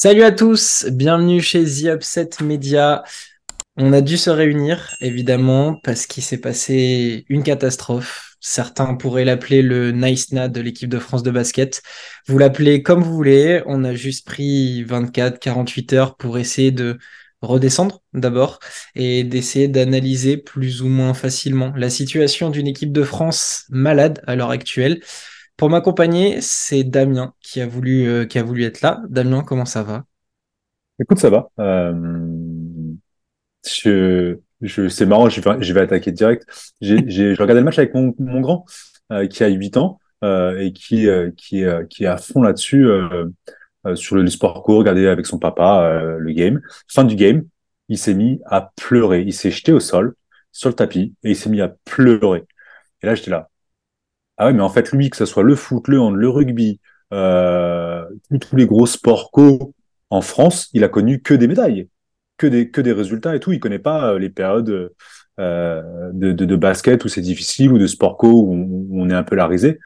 Salut à tous, bienvenue chez The Upset Media. On a dû se réunir, évidemment, parce qu'il s'est passé une catastrophe. Certains pourraient l'appeler le Nice Nat de l'équipe de France de basket. Vous l'appelez comme vous voulez. On a juste pris 24, 48 heures pour essayer de redescendre d'abord et d'essayer d'analyser plus ou moins facilement la situation d'une équipe de France malade à l'heure actuelle. Pour m'accompagner, c'est Damien qui a voulu euh, qui a voulu être là. Damien, comment ça va? Écoute, ça va. Euh, je, je, c'est marrant, je vais, je vais attaquer direct. J'ai, j'ai, je regardais le match avec mon, mon grand euh, qui a 8 ans et qui, qui, qui est à fond là-dessus sur le, sport co, regarder avec son papa le game. Fin du game, il s'est mis à pleurer. Il s'est jeté au sol, sur le tapis, et il s'est mis à pleurer. Et là, j'étais là. Ah ouais, mais en fait, lui, que ce soit le foot, le hand, le rugby, euh, tous les gros sports co en France, il a connu que des médailles, que des, que des résultats et tout. Il connaît pas euh, les périodes euh, de, de, de, basket où c'est difficile ou de sport co où on, est un peu la risée.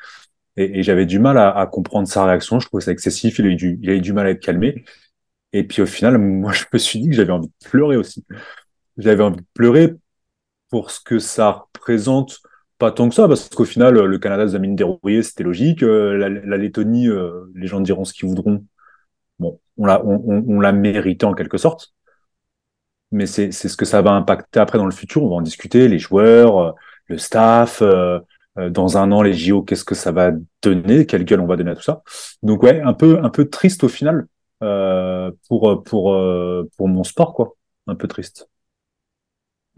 Et, et j'avais du mal à, à, comprendre sa réaction. Je trouvais ça excessif. Il a, eu du, il a eu du mal à être calmé. Et puis au final, moi, je me suis dit que j'avais envie de pleurer aussi. J'avais envie de pleurer pour ce que ça représente pas tant que ça, parce qu'au final, le Canada les a mis dérouillé, c'était logique. Euh, la, Lettonie, euh, les gens diront ce qu'ils voudront. Bon, on l'a on, mérité en quelque sorte. Mais c'est ce que ça va impacter après dans le futur. On va en discuter, les joueurs, euh, le staff, dans un an, les JO, qu'est-ce que ça va donner, quelle gueule on va donner à tout ça. Donc ouais, un peu, un triste au final pour, pour, pour mon sport, quoi. Un peu triste.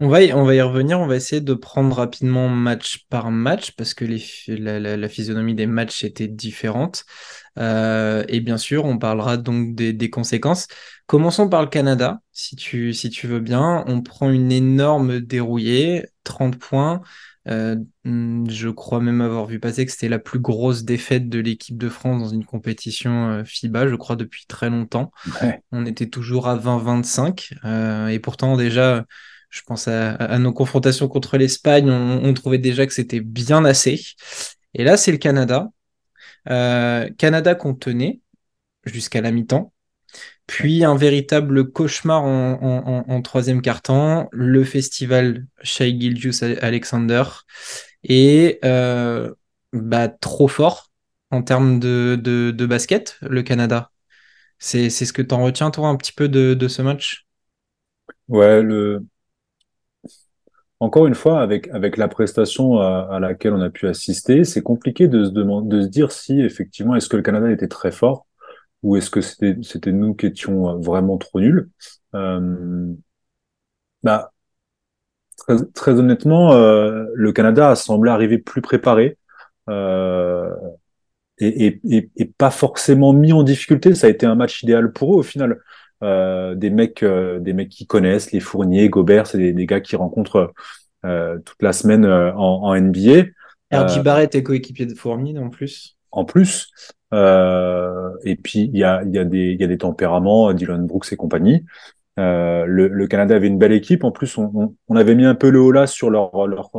On va, y, on va y revenir, on va essayer de prendre rapidement match par match parce que les, la, la, physionomie des matchs était différente. Euh, et bien sûr, on parlera donc des, des, conséquences. Commençons par le Canada, si tu, si tu veux bien. On prend une énorme dérouillée, 30 points. Euh, je crois même avoir vu passer que c'était la plus grosse défaite de l'équipe de France dans une compétition euh, FIBA, je crois, depuis très longtemps. On était toujours à 20-25. Euh, et pourtant, déjà je pense à, nos confrontations contre l'Espagne, on, trouvait déjà que c'était bien assez. Et là, c'est le Canada. Euh, Canada qu'on tenait jusqu'à la mi-temps. Puis un véritable cauchemar en, troisième quart-temps, le festival Shai Gilgius Alexander. Et euh, bah, trop fort en termes de, de, basket, le Canada. C'est ce que tu en retiens, toi, un petit peu de, de ce match? Ouais, le, encore une fois, avec, avec la prestation à, laquelle on a pu assister, c'est compliqué de se, demander, de se dire si effectivement est-ce que le Canada était très fort ou est-ce que c'était, c'était nous qui étions vraiment trop nuls. Euh, bah, très, très honnêtement, euh, le Canada a semblé arriver plus préparé. Euh, et, et, et, pas forcément mis en difficulté. Ça a été un match idéal pour eux au final. Euh, des mecs, euh, des mecs qui connaissent, les Fourniers, Gobert, c'est des, des, gars qui rencontrent euh, toute la semaine en, en, NBA. RJ Barrett est coéquipier de Fournier en plus. En plus. et puis il y a, y, a des, y a des tempéraments, Dylan Brooks et compagnie. Euh, le, le, Canada avait une belle équipe. En plus, on, on, avait mis un peu le haut là sur leur leur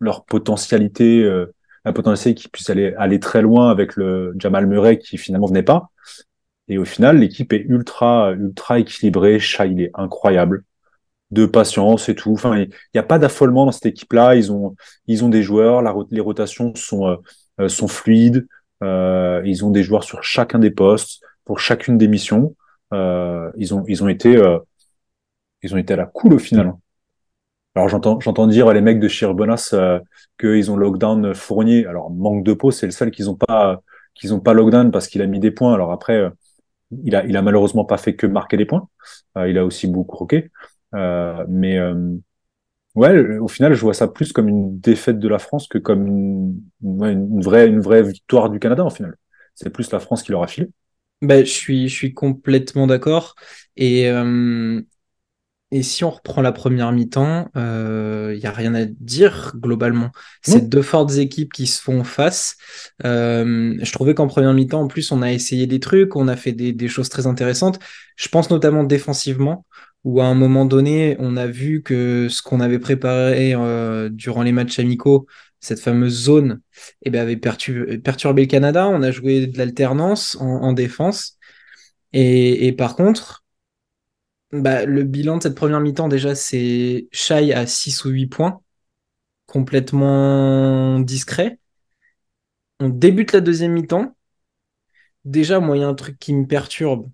leur potentialité, euh, la potentialité qui puisse aller aller très loin avec le Jamal Murray qui finalement venait pas. Et au final, l'équipe est ultra, ultra équilibrée. Chat, il est incroyable. De patience et tout. Enfin, il n'y a pas d'affolement dans cette équipe-là. Ils ont, ils ont des joueurs. La, les rotations sont, euh, euh, sont fluides. Euh, ils ont des joueurs sur chacun des postes pour chacune des missions. Ils ont, ils ont été, ils ont été à la cool au final. Alors j'entends, dire les mecs de Chirbonas qu'ils ont lockdown Fournier. Alors manque de peau, c'est le seul qu'ils ont pas, qu'ils pas lockdown parce qu'il a mis des points. Alors après il a, malheureusement pas fait que marquer des points. Euh, il a aussi beaucoup croqué. Euh, mais euh, ouais, au final, je vois ça plus comme une défaite de la France que comme une, vraie, une vraie victoire du Canada, en final. C'est plus la France qui leur a filé. Ben, je suis, je suis complètement d'accord. Et, et si on reprend la première mi-temps, il euh, n'y a rien à dire globalement. C'est deux fortes équipes qui se font face. Euh, je trouvais qu'en première mi-temps, en plus, on a essayé des trucs, on a fait des, des, choses très intéressantes. Je pense notamment défensivement, où à un moment donné, on a vu que ce qu'on avait préparé euh, durant les matchs amicaux, cette fameuse zone, eh ben, avait perturbé le Canada. On a joué de l'alternance en, en défense. Et, et par contre, bah, le bilan de cette première mi-temps, déjà, c'est Shai à 6 ou 8 points, complètement discret. On débute la deuxième mi-temps. Déjà, moi, il y a un truc qui me perturbe.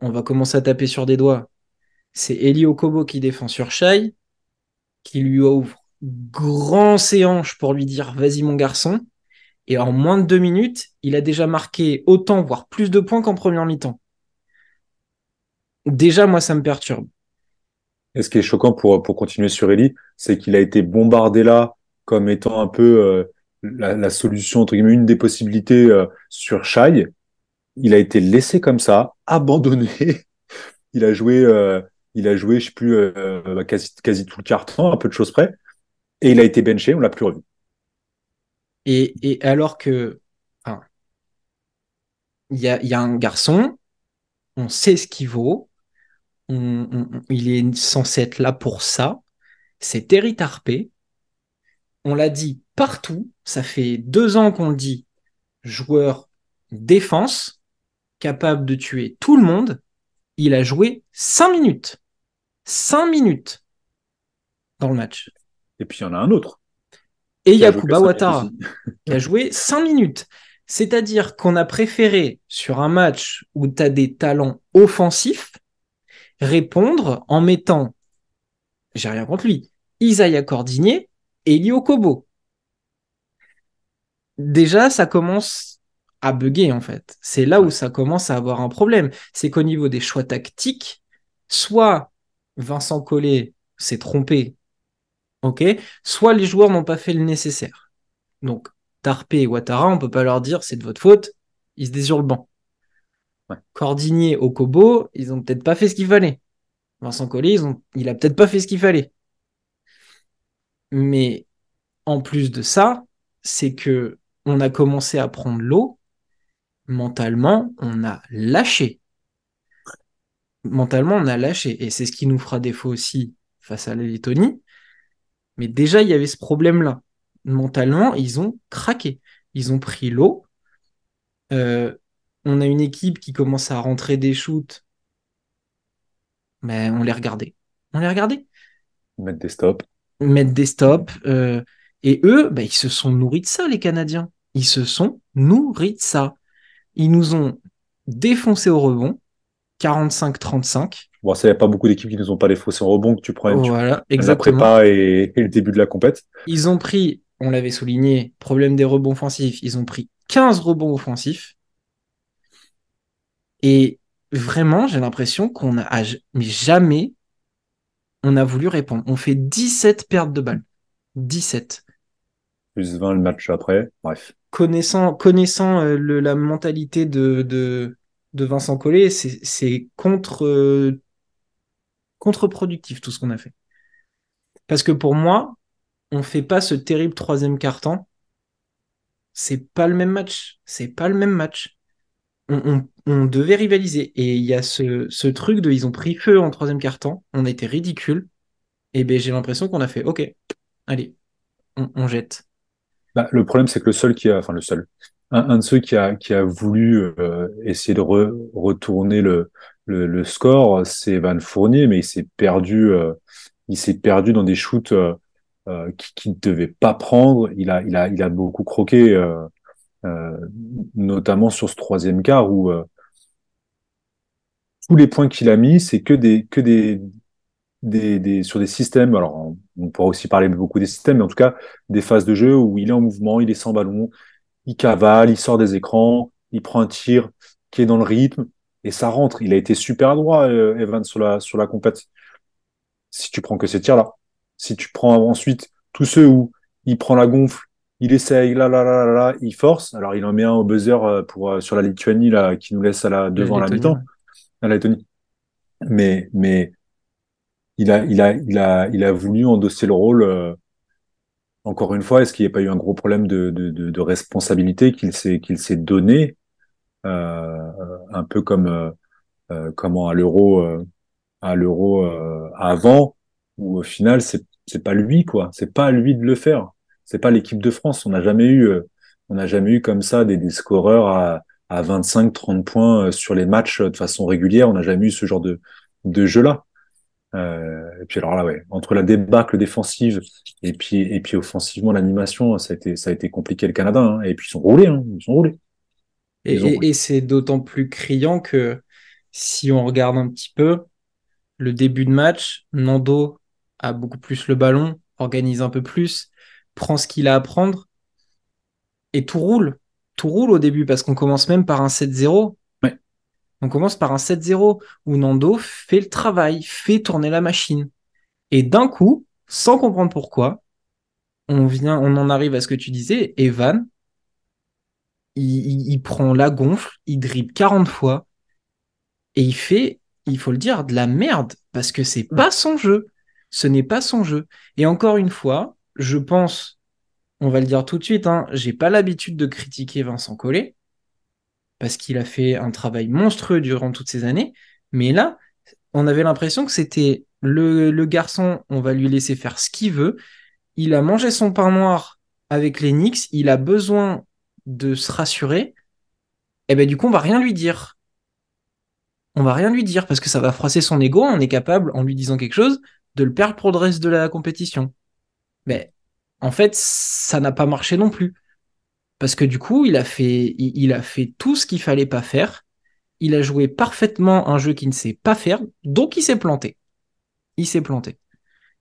On va commencer à taper sur des doigts. C'est Eli Okobo qui défend sur Shai, qui lui ouvre grand séanche pour lui dire vas-y mon garçon. Et en moins de deux minutes, il a déjà marqué autant, voire plus de points qu'en première mi-temps. Déjà, moi, ça me perturbe. Et ce qui est choquant pour, pour continuer sur Eli, c'est qu'il a été bombardé là comme étant un peu euh, la, la, solution, entre guillemets, une des possibilités euh, sur Shai. Il a été laissé comme ça, abandonné. il a joué, euh, il a joué, je sais plus, euh, quasi, quasi tout le carton, un peu de choses près. Et il a été benché, on l'a plus revu. Et, et alors que, enfin, il y a, y a un garçon, on sait ce qu'il vaut, on, on, il est censé être là pour ça. C'est Terry Tarpé. On l'a dit partout. Ça fait deux ans qu'on le dit. Joueur défense, capable de tuer tout le monde. Il a joué cinq minutes. Cinq minutes dans le match. Et puis il y en a un autre. Et Yakuba Ouattara, qui a joué cinq minutes. C'est-à-dire qu'on a préféré, sur un match où tu as des talents offensifs, répondre en mettant, j'ai rien contre lui, Isaiah Cordigné et Lio Kobo. Déjà, ça commence à bugger en fait. C'est là où ça commence à avoir un problème. C'est qu'au niveau des choix tactiques, soit Vincent Collet s'est trompé, ok, soit les joueurs n'ont pas fait le nécessaire. Donc, Tarpé et Ouattara, on peut pas leur dire c'est de votre faute, ils se désurent le banc. Ouais. Cordigné, Okobo, ils ont peut-être pas fait ce qu'il fallait. Vincent Collet, il a peut-être pas fait ce qu'il fallait. Mais en plus de ça, c'est que on a commencé à prendre l'eau. Mentalement, on a lâché. Mentalement, on a lâché. Et c'est ce qui nous fera défaut aussi face à la Lettonie. Mais déjà, il y avait ce problème-là. Mentalement, ils ont craqué. Ils ont pris l'eau. Euh, on a une équipe qui commence à rentrer des shoots. Mais on les regardait. On les regardait. Mettre des stops. Mettre des stops. Euh, et eux, bah, ils se sont nourris de ça, les Canadiens. Ils se sont nourris de ça. Ils nous ont défoncé au rebond, 45-35. Bon, ça, il n'y a pas beaucoup d'équipes qui ne nous ont pas défoncé au rebond, que tu prends voilà, tu, exactement. la prépa et, et, le début de la compète. Ils ont pris, on l'avait souligné, problème des rebonds offensifs, ils ont pris 15 rebonds offensifs. Et vraiment, j'ai l'impression qu'on a mais jamais on a voulu répondre. On fait 17 pertes de balles. 17. Plus 20 le match après. Bref. Connaissant, connaissant euh, le, la mentalité de, de, de Vincent Collet, c'est contre, euh, contre-productif tout ce qu'on a fait. Parce que pour moi, on fait pas ce terrible troisième quart-temps. C'est pas le même match. C'est pas le même match. On, on, on, devait rivaliser. Et il y a ce, truc de ils ont pris feu en troisième quart-temps. On été ridicule. Et ben j'ai l'impression qu'on a fait OK, allez, on, jette. Bah, le problème, c'est que le seul qui a, enfin le seul, un, de ceux qui a, qui a voulu euh, essayer de re, retourner le, score, c'est Van Fournier, mais il s'est perdu, euh, il s'est perdu dans des shoots euh, qui ne devait pas prendre. Il a beaucoup croqué, notamment sur ce troisième quart où tous les points qu'il a mis, c'est que des, que des, des, des, sur des systèmes. Alors, on, pourra aussi parler beaucoup des systèmes, mais en tout cas, des phases de jeu où il est en mouvement, il est sans ballon, il cavale, il sort des écrans, il prend un tir qui est dans le rythme et ça rentre. Il a été super droit, euh, Evan, sur la, sur la compète. Si tu prends que ces tirs-là, si tu prends ensuite tous ceux où il prend la gonfle, il essaye, là, là, là, là, là, il force. Alors, il en met un au buzzer euh, pour, euh, sur la Lituanie, là, qui nous laisse à la, devant la mi-temps, Mais, mais, il a, il a, il a, il a voulu endosser le rôle. Euh, encore une fois, est-ce qu'il n'y a pas eu un gros problème de, de, de, de responsabilité qu'il s'est qu'il s'est donné, euh, un peu comme euh, euh comment à l'euro euh, à l'euro avant, où au final c'est c'est pas lui quoi, c'est pas à lui de le faire, c'est pas l'équipe de France. On n'a jamais eu on n'a jamais eu comme ça des, des scoreurs à à 25, 30 points sur les matchs de façon régulière. On n'a jamais eu ce genre de, de jeu-là. Euh, et puis alors là, ouais, entre la débâcle défensive et puis et puis offensivement l'animation, ça a été ça a été compliqué le Canada. Hein. Et puis ils sont roulés, hein. ils sont roulés. et, c'est d'autant plus criant que si on regarde un petit peu le début de match, Nando a beaucoup plus le ballon, organise un peu plus, prend ce qu'il a à prendre et tout roule. Tout roule au début parce qu'on commence même par un 7-0 on commence par un 7-0 où Nando fait le travail, fait tourner la machine. Et d'un coup, sans comprendre pourquoi, on vient, on en arrive à ce que tu disais, Evan, il, prend la gonfle, il dribble 40 fois et il fait, il faut le dire, de la merde parce que c'est pas son jeu. Ce n'est pas son jeu. Et encore une fois, je pense, on va le dire tout de suite, hein, j'ai pas l'habitude de critiquer Vincent Collet parce qu'il a fait un travail monstrueux durant toutes ces années. Mais là, on avait l'impression que c'était le, garçon, on va lui laisser faire ce qu'il veut. Il a mangé son pain noir avec les Knicks, il a besoin de se rassurer. Et eh ben du coup, on va rien lui dire. On va rien lui dire parce que ça va froisser son ego. On est capable, en lui disant quelque chose, de le perdre pour le reste de la compétition. Mais en fait, ça n'a pas marché non plus. Parce que du coup, il a fait, tout ce qu'il fallait pas faire. Il a joué parfaitement un jeu qu'il ne sait pas faire, donc il s'est planté. Il s'est planté.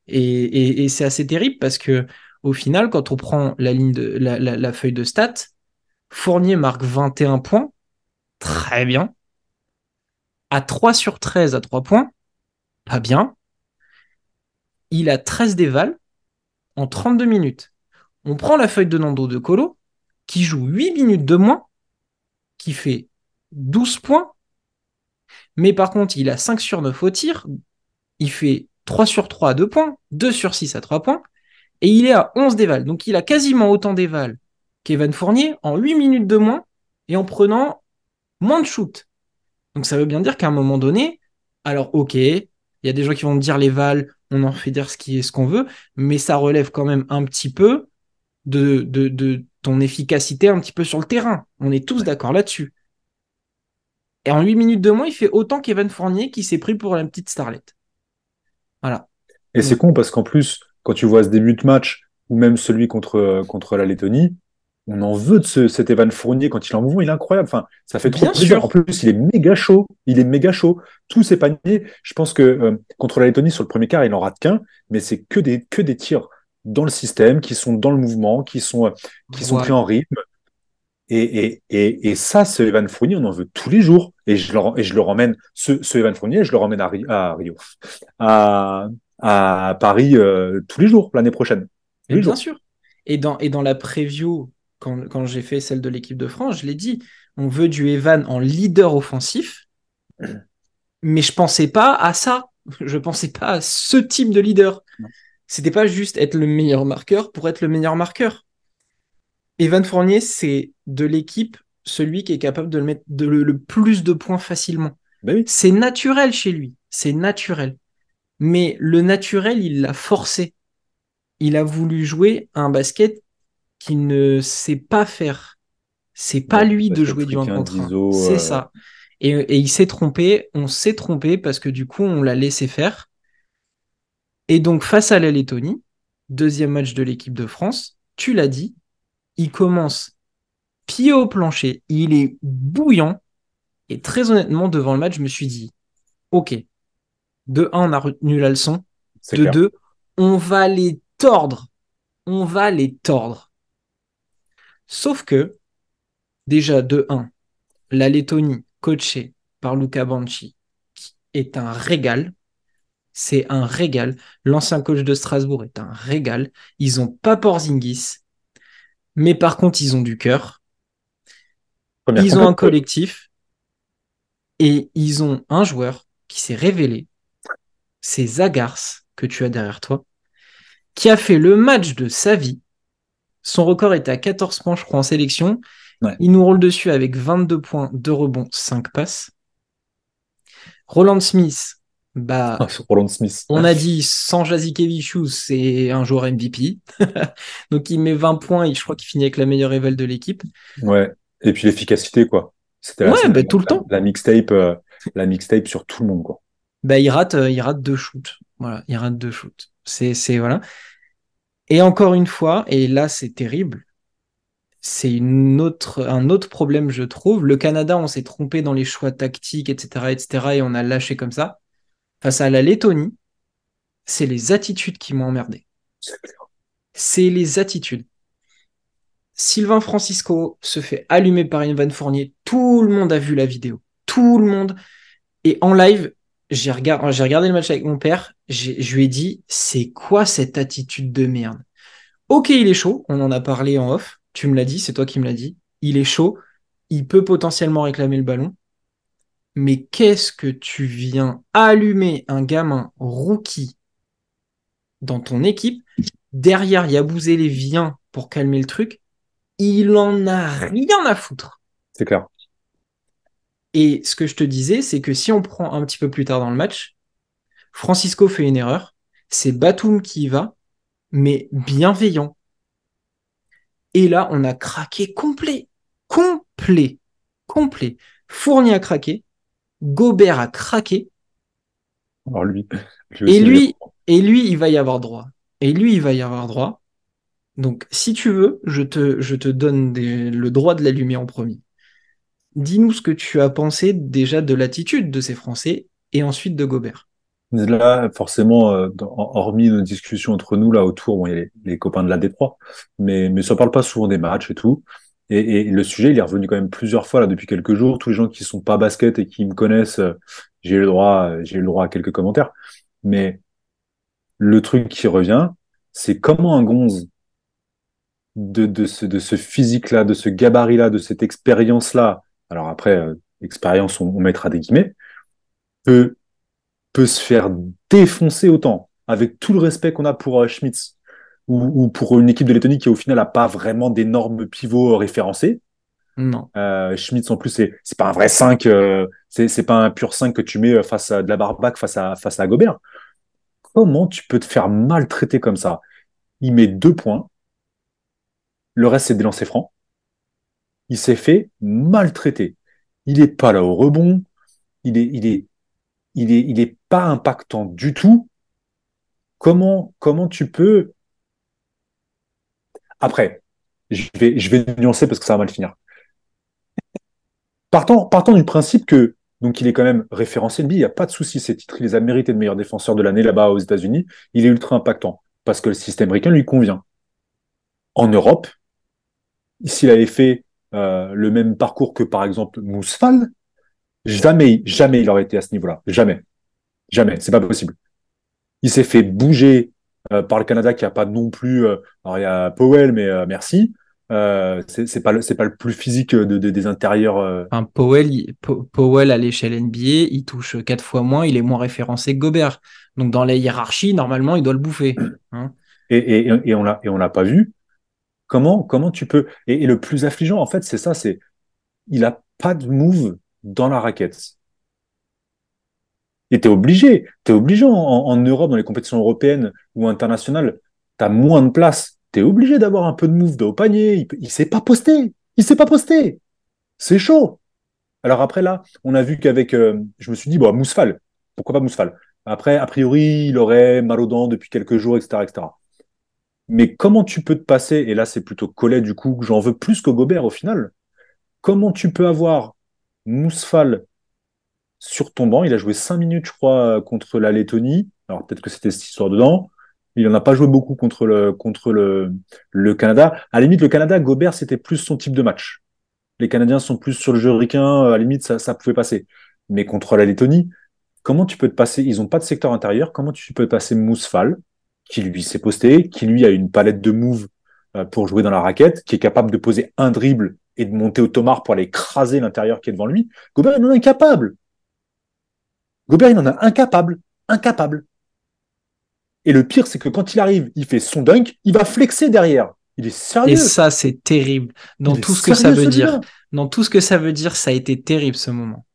Et, c'est assez terrible parce que au final, quand on prend la, feuille de stats, Fournier marque 21 points, très bien. À 3 sur 13 à 3 points, pas bien. Il a 13 dévals en 32 minutes. On prend la feuille de Nando de Colo, qui joue 8 minutes de moins, qui fait 12 points, mais par contre, il a 5 sur 9 au tir, il fait 3 sur 3 à 2 points, 2 sur 6 à 3 points, et il est à 11 dévals. Donc il a quasiment autant dévals qu'Evan Fournier en 8 minutes de moins et en prenant moins de shoot. Donc ça veut bien dire qu'à un moment donné, alors ok, il y a des gens qui vont dire les vals, on en fait dire ce qui est ce qu'on veut, mais ça relève quand même un petit peu de, de, ton efficacité un petit peu sur le terrain. On est tous d'accord là-dessus. Et en 8 minutes de moins, il fait autant qu'Evan Fournier qui s'est pris pour la petite starlette. Voilà. Et c'est con parce qu'en plus, quand tu vois ce début de match, ou même celui contre, contre la Lettonie, on en veut de ce, cet Evan Fournier quand il est en mouvement, il est incroyable. Enfin, ça fait trop Bien plaisir. En plus, il est méga chaud. Il est méga chaud. Tous ses paniers, je pense que euh, contre la Lettonie, sur le premier quart, il en rate qu'un, mais c'est que des, que des tirs dans le système, qui sont dans le mouvement, qui sont, qui sont pris en rythme. Et, et, et, et ça, ce Evan Fournier, on en veut tous les jours. Et je le, et je le ramène, ce, ce Evan Fournier, je le ramène à, à Rio, à, à Paris euh, tous les jours l'année prochaine. bien sûr. Et dans, et dans la preview, quand, quand j'ai fait celle de l'équipe de France, je l'ai dit, on veut du Evan en leader offensif, mais je pensais pas à ça. Je pensais pas à ce type de leader c'était pas juste être le meilleur marqueur pour être le meilleur marqueur. Evan Fournier, c'est de l'équipe celui qui est capable de le mettre de le, plus de points facilement. Ben c'est naturel chez lui, c'est naturel. Mais le naturel, il l'a forcé. Il a voulu jouer un basket qu'il ne sait pas faire. C'est pas lui de jouer du 1 contre 1. C'est euh, ça. Et, et il s'est trompé, on s'est trompé parce que du coup, on l'a laissé faire. Et donc, face à la Lettonie, deuxième match de l'équipe de France, tu l'as dit, il commence pied au plancher, il est bouillant. Et très honnêtement, devant le match, je me suis dit, OK, de 1, on a retenu la leçon. De 2, on va les tordre. On va les tordre. Sauf que, déjà, de 1, la Lettonie, coachée par Luca Banchi, est un régal c'est un régal. L'ancien coach de Strasbourg est un régal. Ils ont pas Porzingis, mais par contre, ils ont du cœur. ils ont un collectif et ils ont un joueur qui s'est révélé. C'est Zagars que tu as derrière toi, qui a fait le match de sa vie. Son record était à 14 points, je crois, en sélection. Il nous roule dessus avec 22 points, 2 rebonds, 5 passes. Roland Smith, bah, ah, Roland Smith. On a dit sans Jazikevichus, c'est un joueur MVP. Donc il met 20 points et je crois qu'il finit avec la meilleure éval de l'équipe. Ouais. Et puis l'efficacité, quoi. C'était Ouais, bah, tout le temps. la mixtape, euh, la mixtape sur tout le monde, quoi. Bah, il rate, euh, il rate deux shoots. Voilà, il rate deux shoots. C'est, c'est, voilà. Et encore une fois, et là, c'est terrible. C'est autre, un autre problème, je trouve. Le Canada, on s'est trompé dans les choix tactiques, etc., etc., et on a lâché comme ça. Face à la Lettonie, c'est les attitudes qui m'ont emmerdé. C'est les attitudes. Sylvain Francisco se fait allumer par Ivan Fournier. Tout le monde a vu la vidéo. Tout le monde. Et en live, j'ai regardé, le match avec mon père. Je lui ai dit, c'est quoi cette attitude de merde? Ok, il est chaud. On en a parlé en off. Tu me l'as dit, c'est toi qui me l'as dit. Il est chaud. Il peut potentiellement réclamer le ballon. Mais qu'est-ce que tu viens allumer un gamin rookie dans ton équipe Derrière, Yabouzélé vient pour calmer le truc. Il en a rien à foutre. C'est clair. Et ce que je te disais, c'est que si on prend un petit peu plus tard dans le match, Francisco fait une erreur. C'est Batum qui y va, mais bienveillant. Et là, on a craqué complet. Complet. Complet. Fournier a craqué. Gobert a craqué. Alors lui, Et lui, et lui, il va y avoir droit. Et lui, il va y avoir droit. Donc, si tu veux, je te, je te donne des- le droit de l'allumer en premier. Dis-nous ce que tu as pensé déjà de l'attitude de ces Français et ensuite de Gobert. Là, forcément, euh, hormis nos discussions entre nous là autour, bon, il y a les, copains de la Détroit, mais mais ça parle pas souvent des matchs et tout. Et, le sujet, il est revenu quand même plusieurs fois là depuis quelques jours. Tous les gens qui sont pas basket et qui me connaissent, euh, j'ai le droit, euh, j'ai le droit à quelques commentaires. Mais le truc qui revient, c'est comment un gonze de ce, de ce physique-là, de ce gabarit-là, de cette expérience-là. Alors après, euh, expérience, on, on mettra des guillemets, peut peut se faire défoncer autant, avec tout le respect qu'on a pour euh, Schmitz, ou, ou pour une équipe de Lettonie qui au final n'a pas vraiment d'énormes pivots référencés. Non. Euh, Schmitz en plus c'est c'est pas un vrai 5, euh, c'est c'est pas un pur 5 que tu mets face à de la barbac face à face à Gobert. Comment tu peux te faire maltraiter comme ça? Il met deux points, le reste c'est des lancers francs. Il s'est fait maltraiter. Il est pas là au rebond. Il est, il est, il est, pas impactant du tout. Comment, comment tu peux Après, je vais, je nuancer parce que ça va mal finir. Partant, partant du principe que donc il est quand même référencé NBA, il n'y a pas de souci, ces titres, il les a mérités de meilleur défenseur de l'année là-bas aux États-Unis. Il est ultra impactant parce que le système américain lui convient. En Europe, s'il avait fait euh, le même parcours que par exemple Mousfal, jamais, jamais il aurait été à ce niveau-là. Jamais. Jamais. C'est pas possible. Il s'est fait bouger euh, par le Canada qui a pas non plus. euh, alors il y a Powell, mais euh, merci. Euh, c'est pas le c'est pas le plus physique de, de- des intérieurs. euh. Enfin, Powell, il- Powell à l'échelle NBA, il touche quatre fois moins, il est moins référencé que Gobert. Donc dans la hiérarchie, normalement, il doit le bouffer. hein. et, et, et on l'a et on l'a pas vu. Comment comment tu peux et, le plus affligeant en fait c'est ça c'est il a pas de move dans la raquette. Et t'es obligé, t'es obligé en, Europe, dans les compétitions européennes ou internationales, t'as moins de place. T'es obligé d'avoir un peu de move au panier. Il, il s'est pas posté. Il s'est pas posté. C'est chaud. Alors après là, on a vu qu'avec, euh, je me suis dit, bon, Mousfal, pourquoi pas Mousfal? Après, a priori, il aurait mal aux dents depuis quelques jours, etc., etc. Mais comment tu peux te passer, et là c'est plutôt Collet du coup, j'en veux plus que Gobert au final, comment tu peux avoir Mousfal sur ton banc? Il a joué cinq minutes, je crois, contre la Lettonie. Alors peut-être que c'était cette histoire dedans. Il n'en a pas joué beaucoup contre le, contre le, le Canada. À la limite, le Canada, Gobert, c'était plus son type de match. Les Canadiens sont plus sur le jeu ricain. À la limite, ça, ça pouvait passer. Mais contre la Lettonie, comment tu peux te passer? Ils n'ont pas de secteur intérieur. Comment tu peux te passer Mousfal, qui lui s'est posté, qui lui a une palette de moves euh, pour jouer dans la raquette, qui est capable de poser un dribble et de monter au tomard pour aller écraser l'intérieur qui est devant lui. Gobert, il en est incapable. Gobert, il en a incapable. Incapable. Et le pire, c'est que quand il arrive, il fait son dunk, il va flexer derrière. Il est sérieux. Et ça, c'est terrible. Dans Il est tout ce que ça veut dire. Dans tout ce que ça veut dire, ça a été terrible ce moment.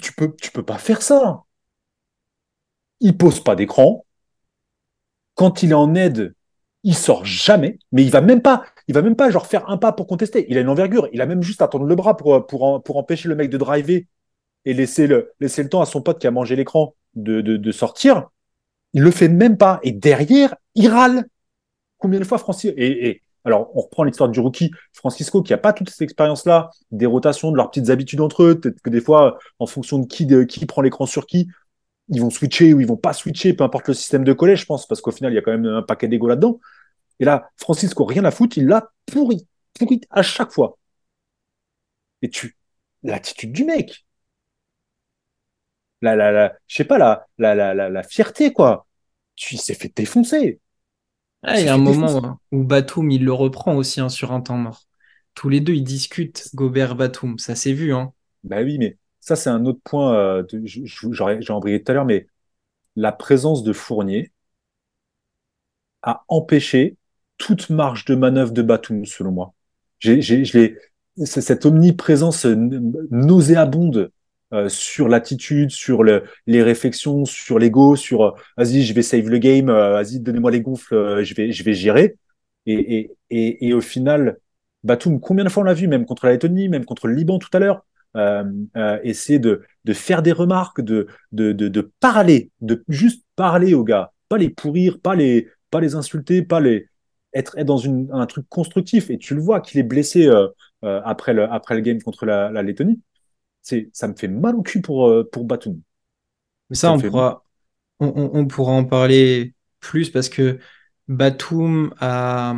Tu peux, tu peux pas faire ça. Il pose pas d'écran. Quand il est en aide, il sort jamais. Mais il va même pas. il va même pas genre faire un pas pour contester. Il a une envergure. Il a même juste à tendre le bras pour, empêcher le mec de driver et laisser le, laisser le temps à son pote qui a mangé l'écran de, de, sortir. Il le fait même pas. Et derrière, il râle. Combien de fois Francis et, alors, on reprend l'histoire du rookie Francisco qui a pas toute cette expérience-là, des rotations, de leurs petites habitudes entre eux. Peut-être que des fois, en fonction de qui, de qui prend l'écran sur qui, ils vont switcher ou ils vont pas switcher, peu importe le système de collège, je pense, parce qu'au final, il y a quand même un paquet d'ego là-dedans. Et là, Francisco, rien à foutre, il l'a pourri, pourri à chaque fois. Et tu, l'attitude du mec, la, la, la, je sais pas, la, la, la, la, fierté, quoi. Tu, il s'est fait défoncer. Ah, il y a un moment où Batum, il le reprend aussi hein, sur un temps mort. Tous les deux, ils discutent Gobert Batum. Ça s'est vu. Hein. Bah oui, mais ça, c'est un autre point. Euh, J'aurais embrayé tout à l'heure, mais la présence de Fournier a empêché toute marge de manœuvre de Batum, selon moi. J'ai, cette omniprésence nauséabonde euh, sur l'attitude, sur le, les réflexions, sur l'ego, sur euh, vas-y, je vais save le game, euh, donnez-moi les gonfles, je vais, gérer. Et, au final, Batum, combien de fois on l'a vu, même contre la Lettonie, même contre le Liban tout à l'heure, essayer de, de faire des remarques, de, de, de, parler, de juste parler aux gars, pas les pourrir, pas les, pas les insulter, pas les être, être dans une, un truc constructif. Et tu le vois qu'il est blessé après, le, après le game contre la, la Lettonie ça me fait mal au cul pour, euh, pour Batum. Mais ça, on, pourra, on, pourra en parler plus parce que Batum a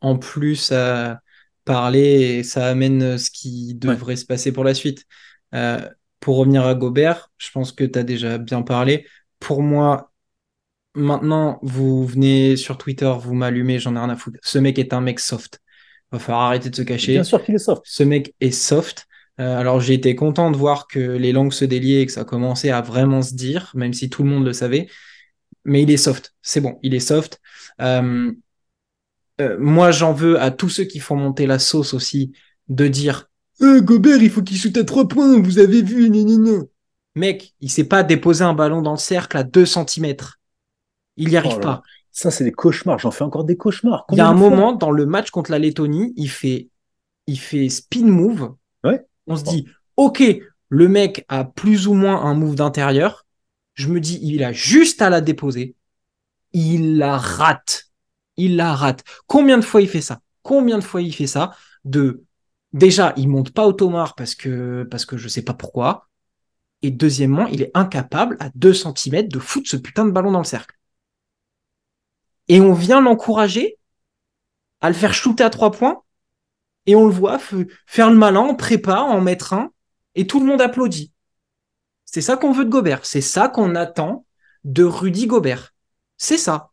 en plus à parler et ça amène ce qui devrait se passer pour la suite. Euh, pour revenir à Gobert, je pense que tu as déjà bien parlé. Pour moi, maintenant, vous venez sur Twitter, vous m'allumez, j'en ai rien à foutre. Ce mec est un mec soft. Il va falloir arrêter de se cacher. Bien sûr qu'il est soft. Ce mec est soft. Euh, alors j'ai été content de voir que les langues se déliaient et que ça commençait à vraiment se dire, même si tout le monde le savait. Mais il est soft, c'est bon, il est soft. Euh, euh, moi j'en veux à tous ceux qui font monter la sauce aussi de dire Gobert, il faut qu'il shoot à trois points, vous avez vu, Mec, il sait pas déposer un ballon dans le cercle à 2 cm. Il n'y arrive oh pas. Ça, c'est des cauchemars. J'en fais encore des cauchemars. il y a un moment dans le match contre la Lettonie, il fait, il fait spin move. Ouais. On se dit, ok, le mec a plus ou moins un move d'intérieur. Je me dis, il a juste à la déposer. Il la rate. Il la rate. Combien de fois il fait ça? Combien de fois il fait ça? De déjà, il monte pas au Tomar parce que parce que je sais pas pourquoi. Et deuxièmement, il est incapable à 2 cm de foutre ce putain de ballon dans le cercle. Et on vient l'encourager à le faire shooter à trois points et on le voit faire le malin, en prépa, en mettre un, et tout le monde applaudit. C'est ça qu'on veut de Gobert. C'est ça qu'on attend de Rudy Gobert. C'est ça.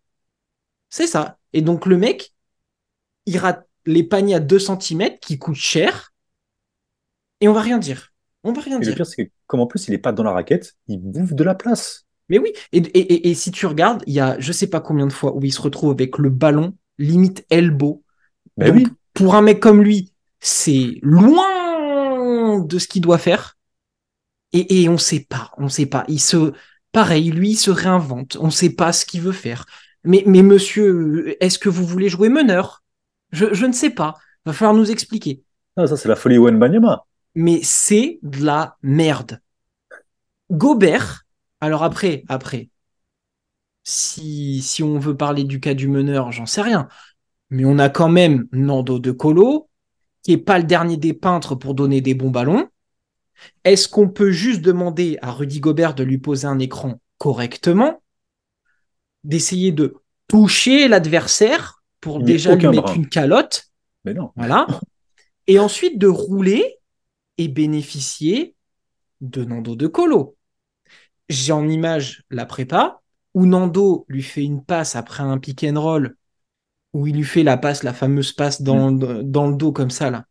C'est ça. Et donc le mec, il rate les paniers à 2 cm qui coûtent cher, et on va rien dire. On va rien dire. Le pire, c'est que comme en plus il est pas dans la raquette, il bouffe de la place. Mais oui, et, et, si tu regardes, il y a je sais pas combien de fois où il se retrouve avec le ballon limite elbow. Mais oui pour un mec comme lui, c'est loin de ce qu'il doit faire. Et, et on sait pas, on sait pas. Il se, pareil, lui, il se réinvente. On sait pas ce qu'il veut faire. Mais, mais monsieur, est-ce que vous voulez jouer meneur? Je, je ne sais pas. Va falloir nous expliquer. Ah, ça, c'est la folie Banyama. Mais c'est de la merde. Gobert, alors après, après, si, si on veut parler du cas du meneur, j'en sais rien mais on a quand même Nando de Colo, qui est pas le dernier des peintres pour donner des bons ballons. Est-ce qu'on peut juste demander à Rudy Gobert de lui poser un écran correctement, d'essayer de toucher l'adversaire pour déjà lui mettre une calotte Mais non. Voilà. et ensuite de rouler et bénéficier de Nando de Colo. J'ai en image la prépa où Nando lui fait une passe après un pick and roll où il lui fait la passe, la fameuse passe dans, mm. dans le dos comme ça là.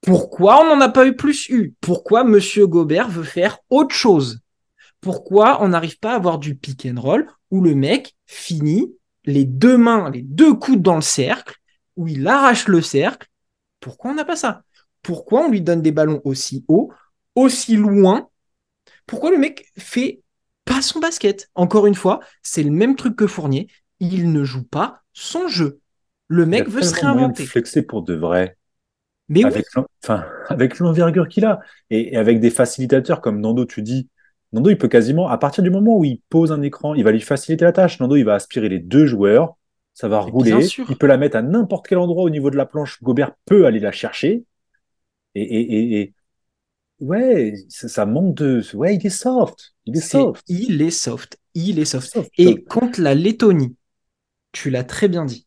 Pourquoi on n'en a pas eu plus eu? Pourquoi Monsieur Gobert veut faire autre chose? Pourquoi on n'arrive pas à avoir du pick and roll où le mec finit les deux mains, les deux coudes dans le cercle, où il arrache le cercle. Pourquoi on n'a pas ça? Pourquoi on lui donne des ballons aussi haut, aussi loin? Pourquoi le mec fait pas son basket? Encore une fois, c'est le même truc que Fournier, il ne joue pas son jeu. Le Il mec veut se moyen de réinventer. flexer pour de vrai, Mais oui, avec enfin, l'envergure qu'il a, et, et avec des facilitateurs comme Nando, tu dis. Nando, il peut quasiment, à partir du moment où il pose un écran, il va lui faciliter la tâche. Nando, il va aspirer les deux joueurs, ça va mais rouler, il peut la mettre à n'importe quel endroit au niveau de la planche. Gobert peut aller la chercher, et, et, et, et- ouais, ça, ça manque de. Ouais, il est soft, il est soft, il est soft, il est soft. soft. Et contre la Lettonie, tu l'as très bien dit,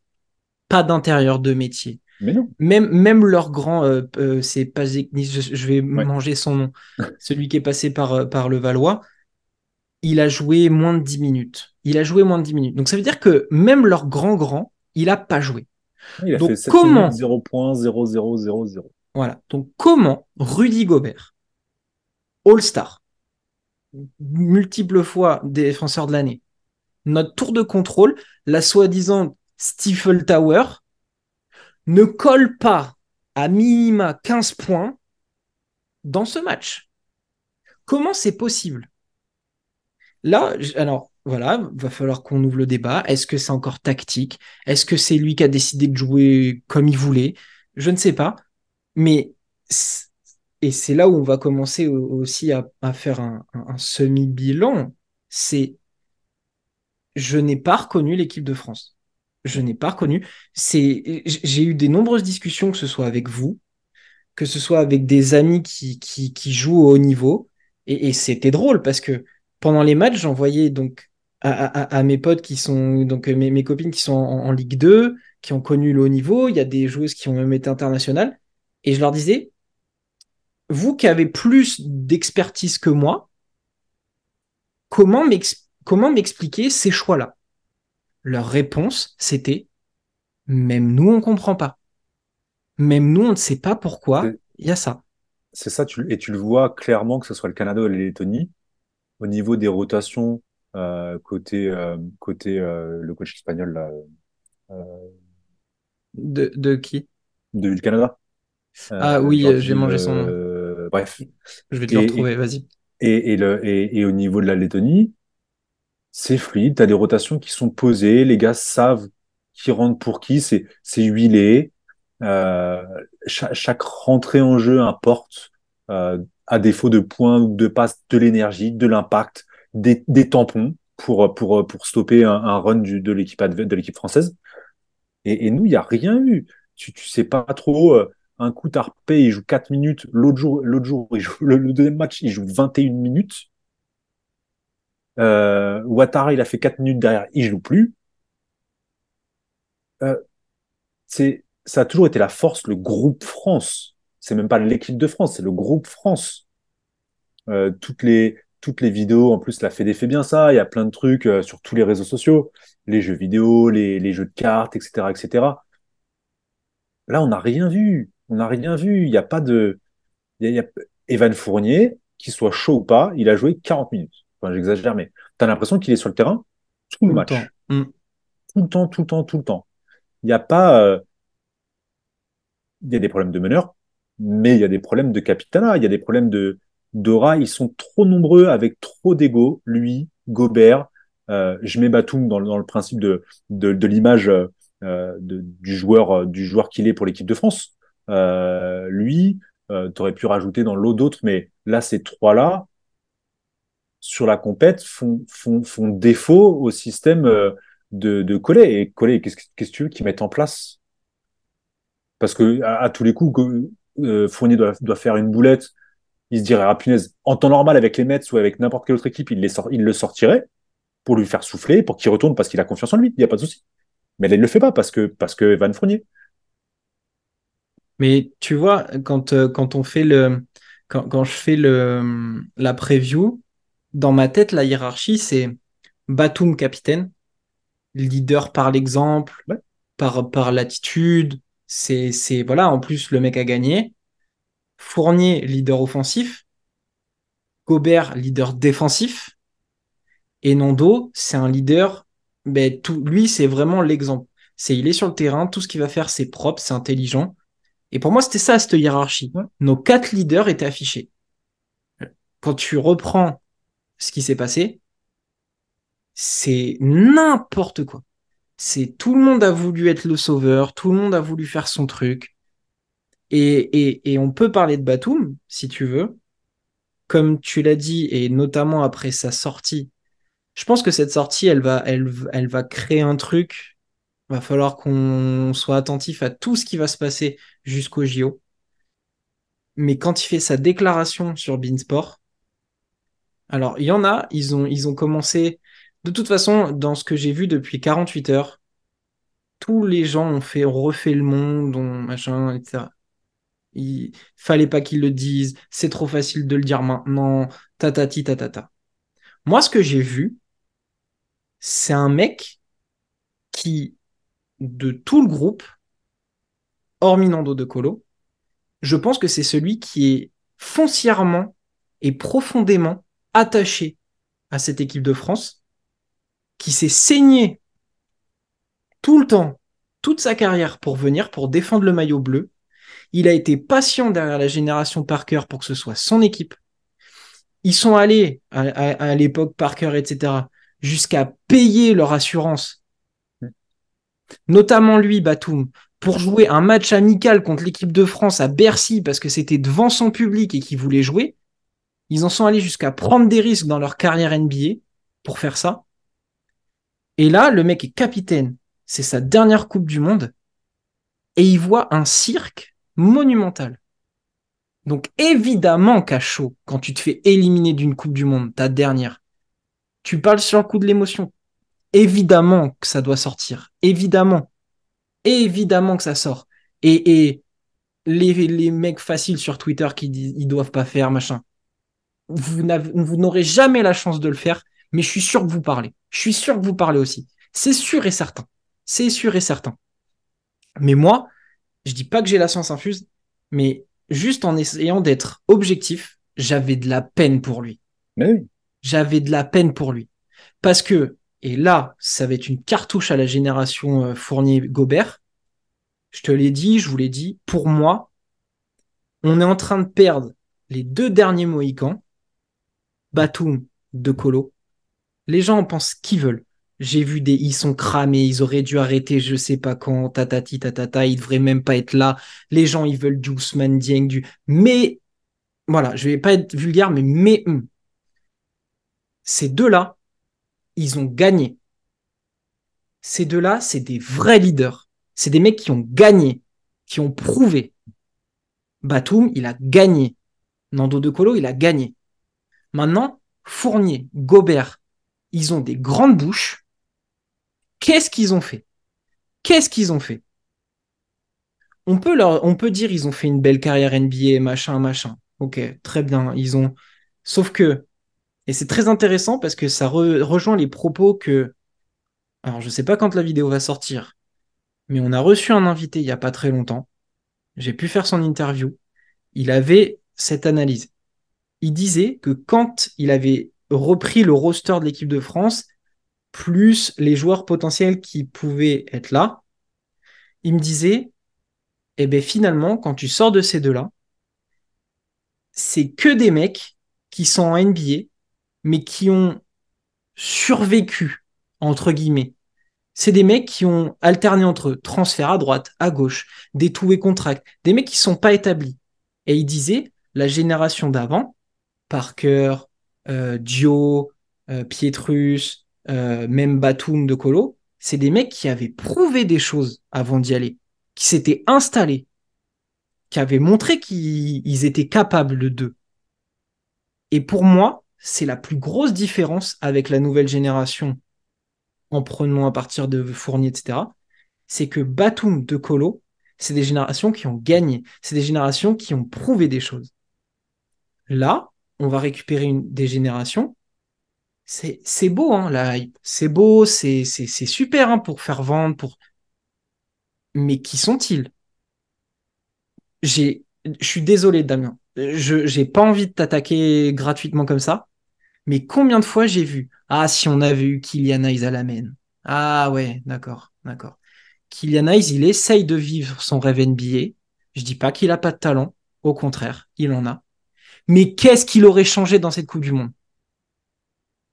pas d'intérieur de métier. Mais non, Même, même leur grand, euh, euh, c'est pas Zeknis, je, je vais ouais. manger son nom, celui qui est passé par, euh, par le Valois, il a joué moins de 10 minutes. Il a joué moins de 10 minutes. Donc ça veut dire que même leur grand grand, il a pas joué. Il a Donc fait 7 comment, minutes, 0 points, 0, 0, 0, 0. voilà, donc comment Rudy Gobert, All-Star, multiples fois défenseur de l'année, notre tour de contrôle, la soi-disant Stifle Tower, ne colle pas à minima 15 points dans ce match. Comment c'est possible? Là, alors voilà, va falloir qu'on ouvre le débat. Est-ce que c'est encore tactique? Est-ce que c'est lui qui a décidé de jouer comme il voulait? Je ne sais pas. Mais et c'est là où on va commencer au- aussi à, faire un semi-bilan. C'est je n'ai pas reconnu l'équipe de France. Je n'ai pas reconnu. C'est j'ai eu des nombreuses discussions, que ce soit avec vous, que ce soit avec des amis qui, qui, qui jouent au haut niveau. Et, c'était drôle parce que pendant les matchs, j'envoyais donc à, mes potes qui sont, donc euh, mes, copines qui sont en, en Ligue 2, qui ont connu le haut niveau. Il y a des joueuses qui ont même été internationales. Et je leur disais, vous qui avez plus d'expertise que moi, comment m'expliquer ces choix-là? Leur réponse, c'était, même nous, on comprend pas. Même nous, on ne sait pas pourquoi il y a ça. c'est ça, tu, et tu le vois clairement que ce soit le Canada ou la Lettonie, au niveau des rotations euh, côté, euh, côté euh, le coach espagnol là, euh, De, de qui? de, du Canada, Ah euh, oui, j'ai mangé son nom. euh, bref. Je vais te le Et, retrouver, et, vas-y. et, et, le, et, et au niveau de la Lettonie, c'est fluide, tu as des rotations qui sont posées, les gars savent qui rentre pour qui, c'est huilé. Euh, chaque, rentrée en jeu importe, euh, à défaut de points ou de passes, de l'énergie, de l'impact, des, tampons pour, stopper un, un run de l'équipe française. Et, nous, il n'y a rien eu. Tu, tu sais pas trop. euh, un coup, Tarpé, il joue 4 minutes. L'autre jour, l'autre jour il joue, le deuxième match, il joue 21 minutes. Euh, Ouattara, il a fait 4 minutes derrière, il joue plus. Euh, ça a toujours été la force, le groupe France. C'est même pas l'équipe de France, c'est le groupe France. Euh, toutes les, toutes les vidéos, en plus, la Fédé fait bien ça. Il y a plein de trucs euh, sur tous les réseaux sociaux, les jeux vidéo, les, les jeux de cartes, etc., etc. Là, on n'a rien vu. On n'a rien vu. Il n'y a pas de. Y y a... Evan Fournier, qu'il soit chaud ou pas, il a joué 40 minutes. Enfin, j'exagère, mais tu as l'impression qu'il est sur le terrain tout le Tout match. Mm. Tout le temps, tout le temps, tout le temps. Il n'y a pas. euh, Il y a des problèmes de meneur, mais il y a des problèmes de capitana. Il y a des problèmes de d'aura. Ils sont trop nombreux avec trop d'ego. Lui, Gobert, euh, je mets Batum dans, le- dans le principe de, de, de l'image euh, de- du joueur, du joueur qu'il est pour l'équipe de France. Lui, tu aurais pu rajouter dans l'eau d'autres, mais là, ces trois-là, sur la compète, font, défaut au système euh, de, de. Et Collet, qu'est-ce que tu veux qu'ils mettent en place? Parce que à, tous les coups, euh, Fournier doit, faire une boulette, il se dirait, ah punaise, en temps normal avec les Mets ou avec n'importe quelle autre équipe, il, le sortirait pour lui faire souffler, pour qu'il retourne parce qu'il a confiance en lui, il n'y a pas de souci. Mais là, il le fait pas parce que, parce que Van Fournier. Mais tu vois, quand, euh, on fait je fais la preview, dans ma tête, la hiérarchie, c'est Batum capitaine, leader par l'exemple, Ouais. par, par l'attitude. C'est, c'est, voilà, en plus, le mec a gagné. Fournier, leader offensif. Gobert, leader défensif. Et Nando, c'est un leader. Ben, tout, lui, c'est vraiment l'exemple. C'est, il est sur le terrain, tout ce qu'il va faire, c'est propre, c'est intelligent. Et pour moi, c'était ça, cette hiérarchie. Ouais. Nos quatre leaders étaient affichés. Quand tu reprends ce qui s'est passé, c'est n'importe quoi. C'est tout le monde a voulu être le sauveur, tout le monde a voulu faire son truc. Et, et, on peut parler de Batum, si tu veux. Comme tu l'as dit, et notamment après sa sortie, je pense que cette sortie, elle va, elle, elle va créer un truc. Il va falloir qu'on soit attentif à tout ce qui va se passer jusqu'au JO. Mais quand il fait sa déclaration sur Beansport, alors il y en a, ils ont, ont commencé. De toute façon, dans ce que j'ai vu depuis 48 heures, tous les gens ont fait, refait le monde, ont machin, etc. Il fallait pas qu'ils le disent, c'est trop facile de le dire maintenant, tatati tatata. Moi, ce que j'ai vu, c'est un mec qui, de tout le groupe, hormis Nando de Colo, je pense que c'est celui qui est foncièrement et profondément attaché à cette équipe de France, qui s'est saigné tout le temps, toute sa carrière pour venir, pour défendre le maillot bleu, il a été patient derrière la génération Parker pour que ce soit son équipe. Ils sont allés à, l'époque Parker, etc., jusqu'à payer leur assurance. Notamment lui, Batum, pour jouer un match amical contre l'équipe de France à Bercy parce que c'était devant son public et qu'il voulait jouer. Ils en sont allés jusqu'à prendre des risques dans leur carrière NBA pour faire ça. Et là, le mec est capitaine. C'est sa dernière Coupe du Monde. Et il voit un cirque monumental. Donc évidemment qu'à chaud, quand tu te fais éliminer d'une Coupe du Monde, ta dernière, tu parles sur le coup de l'émotion. Évidemment que ça doit sortir. Évidemment. Évidemment que ça sort. Et, les, les mecs faciles sur Twitter qui disent ils doivent pas faire, machin. Vous n'aurez jamais la chance de le faire, mais je suis sûr que vous parlez. Je suis sûr que vous parlez aussi. C'est sûr et certain. C'est sûr et certain. Mais moi, je dis pas que j'ai la science infuse, mais juste en essayant d'être objectif, j'avais de la peine pour lui. J'avais de la peine pour lui. Parce que, et là, ça va être une cartouche à la génération euh, Fournier-Gobert. Je te l'ai dit, je vous l'ai dit, pour moi, on est en train de perdre les deux derniers Mohicans, Batum, De Colo. Les gens en pensent qu'ils veulent. J'ai vu des ils sont cramés, ils auraient dû arrêter je sais pas quand, tatati tatata, ils devraient même pas être là. Les gens ils veulent du Ousmane Dieng, du mais voilà, je vais pas être vulgaire mais mais hum. ces deux-là, ils ont gagné. Ces deux-là, c'est des vrais leaders. C'est des mecs qui ont gagné, qui ont prouvé. Batum, il a gagné. Nando De Colo, il a gagné. Maintenant, Fournier, Gobert, ils ont des grandes bouches. Qu'est-ce qu'ils ont fait? Qu'est-ce qu'ils ont fait? On peut, leur, on peut dire ils ont fait une belle carrière NBA, machin, machin. Ok, très bien. Ils ont. Sauf que, et c'est très intéressant parce que ça rejoint les propos que. Alors, je sais pas quand la vidéo va sortir, mais on a reçu un invité il y a pas très longtemps. J'ai pu faire son interview. Il avait cette analyse. Il disait que quand il avait repris le roster de l'équipe de France, plus les joueurs potentiels qui pouvaient être là, il me disait, eh ben finalement, quand tu sors de ces deux-là, c'est que des mecs qui sont en NBA, mais qui ont survécu, entre guillemets. C'est des mecs qui ont alterné entre transfert à droite, à gauche, des tout et contract, des mecs qui sont pas établis. Et il disait, la génération d'avant, Parker, euh, Dio, euh, Pietrus, euh, même Batum de Colo, c'est des mecs qui avaient prouvé des choses avant d'y aller, qui s'étaient installés, qui avaient montré qu'ils étaient capables d'eux. Et pour moi, c'est la plus grosse différence avec la nouvelle génération, en prenant à partir de Fournier, etc., c'est que Batum de Colo, c'est des générations qui ont gagné, c'est des générations qui ont prouvé des choses. Là, on va récupérer une, des générations c'est beau, hein, la hype. C'est beau, c'est super hein, pour faire vendre, pour. Mais qui sont-ils? Je suis désolé, Damien. Je j'ai pas envie de t'attaquer gratuitement comme ça. Mais combien de fois j'ai vu Ah, si on avait eu Kylian Hayes à la main. Ah ouais, d'accord, d'accord. Kylian Hayes, il essaye de vivre son rêve NBA. Je dis pas qu'il a pas de talent. Au contraire, il en a. Mais qu'est-ce qu'il aurait changé dans cette Coupe du Monde?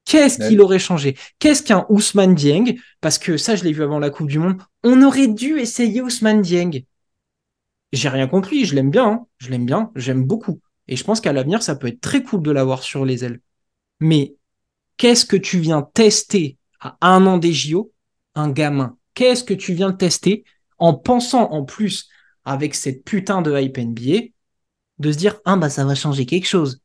Qu'est-ce Ouais. qu'il aurait changé? Qu'est-ce qu'un Ousmane Dieng Parce que ça, je l'ai vu avant la Coupe du Monde. On aurait dû essayer Ousmane Dieng. J'ai rien lui, je l'aime bien. hein. Je l'aime bien, j'aime beaucoup. Et je pense qu'à l'avenir, ça peut être très cool de l'avoir sur les ailes. Mais qu'est-ce que tu viens tester à un an des JO Un gamin? Qu'est-ce que tu viens tester en pensant en plus avec cette putain de hype NBA de se dire ah bah ça va changer quelque chose.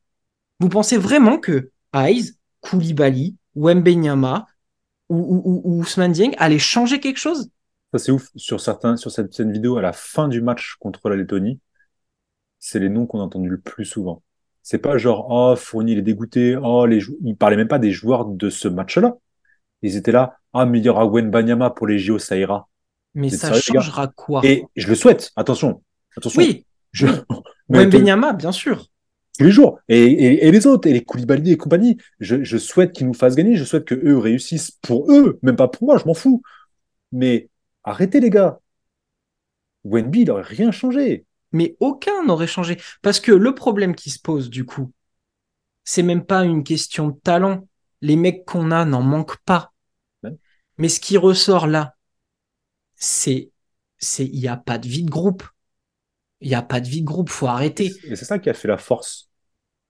Vous pensez vraiment que Hayes, Koulibaly, Wembenyama ou, ou, ou, ou Ousmane Dieng allaient changer quelque chose? Ça, c'est ouf. Sur certains, sur cette, cette vidéo, à la fin du match contre la Lettonie, c'est les noms qu'on a entendus le plus souvent. C'est pas genre, oh, Fournier, il est dégoûté, oh, les. Ils parlaient même pas des joueurs de ce match-là. Ils étaient là, ah, mais il y aura Gwen Banyama pour les JO, ça ira. Mais ça sérieux, changera quoi? Et je le souhaite, attention, attention. Oui, Je... Wembenyama, bien sûr. tous les jours. Et, et, et les autres, et les Koulibaly et compagnie, je, je souhaite qu'ils nous fassent gagner, je souhaite que eux réussissent pour eux, même pas pour moi, je m'en fous. Mais arrêtez, les gars. Wenby, il n'aurait rien changé. Mais aucun n'aurait changé. Parce que le problème qui se pose, du coup, c'est même pas une question de talent. Les mecs qu'on a n'en manquent pas. Ouais. Mais ce qui ressort là, c'est c'est il n'y a pas de vie de groupe. Il n'y a pas de vie de groupe, faut arrêter. Et c'est ça qui a fait la force.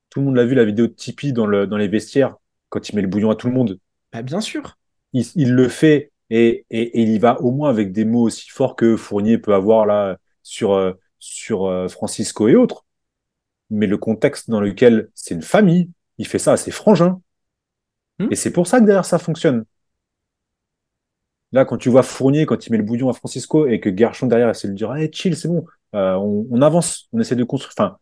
Tout le monde l'a vu, la vidéo de Tipeee dans, le, dans les vestiaires, quand il met le bouillon à tout le monde. Bah, bien sûr. Il, il le fait et, et, et, il y va au moins avec des mots aussi forts que Fournier peut avoir là sur, euh, sur euh, Francisco et autres. Mais le contexte dans lequel c'est une famille, il fait ça à ses frangins. Hmm. Et c'est pour ça que derrière ça fonctionne. Là, quand tu vois Fournier, quand il met le bouillon à Francisco et que Gershon derrière essaie de lui dire hey, chill, c'est bon, euh, on, on, avance, on essaie de construire. Enfin,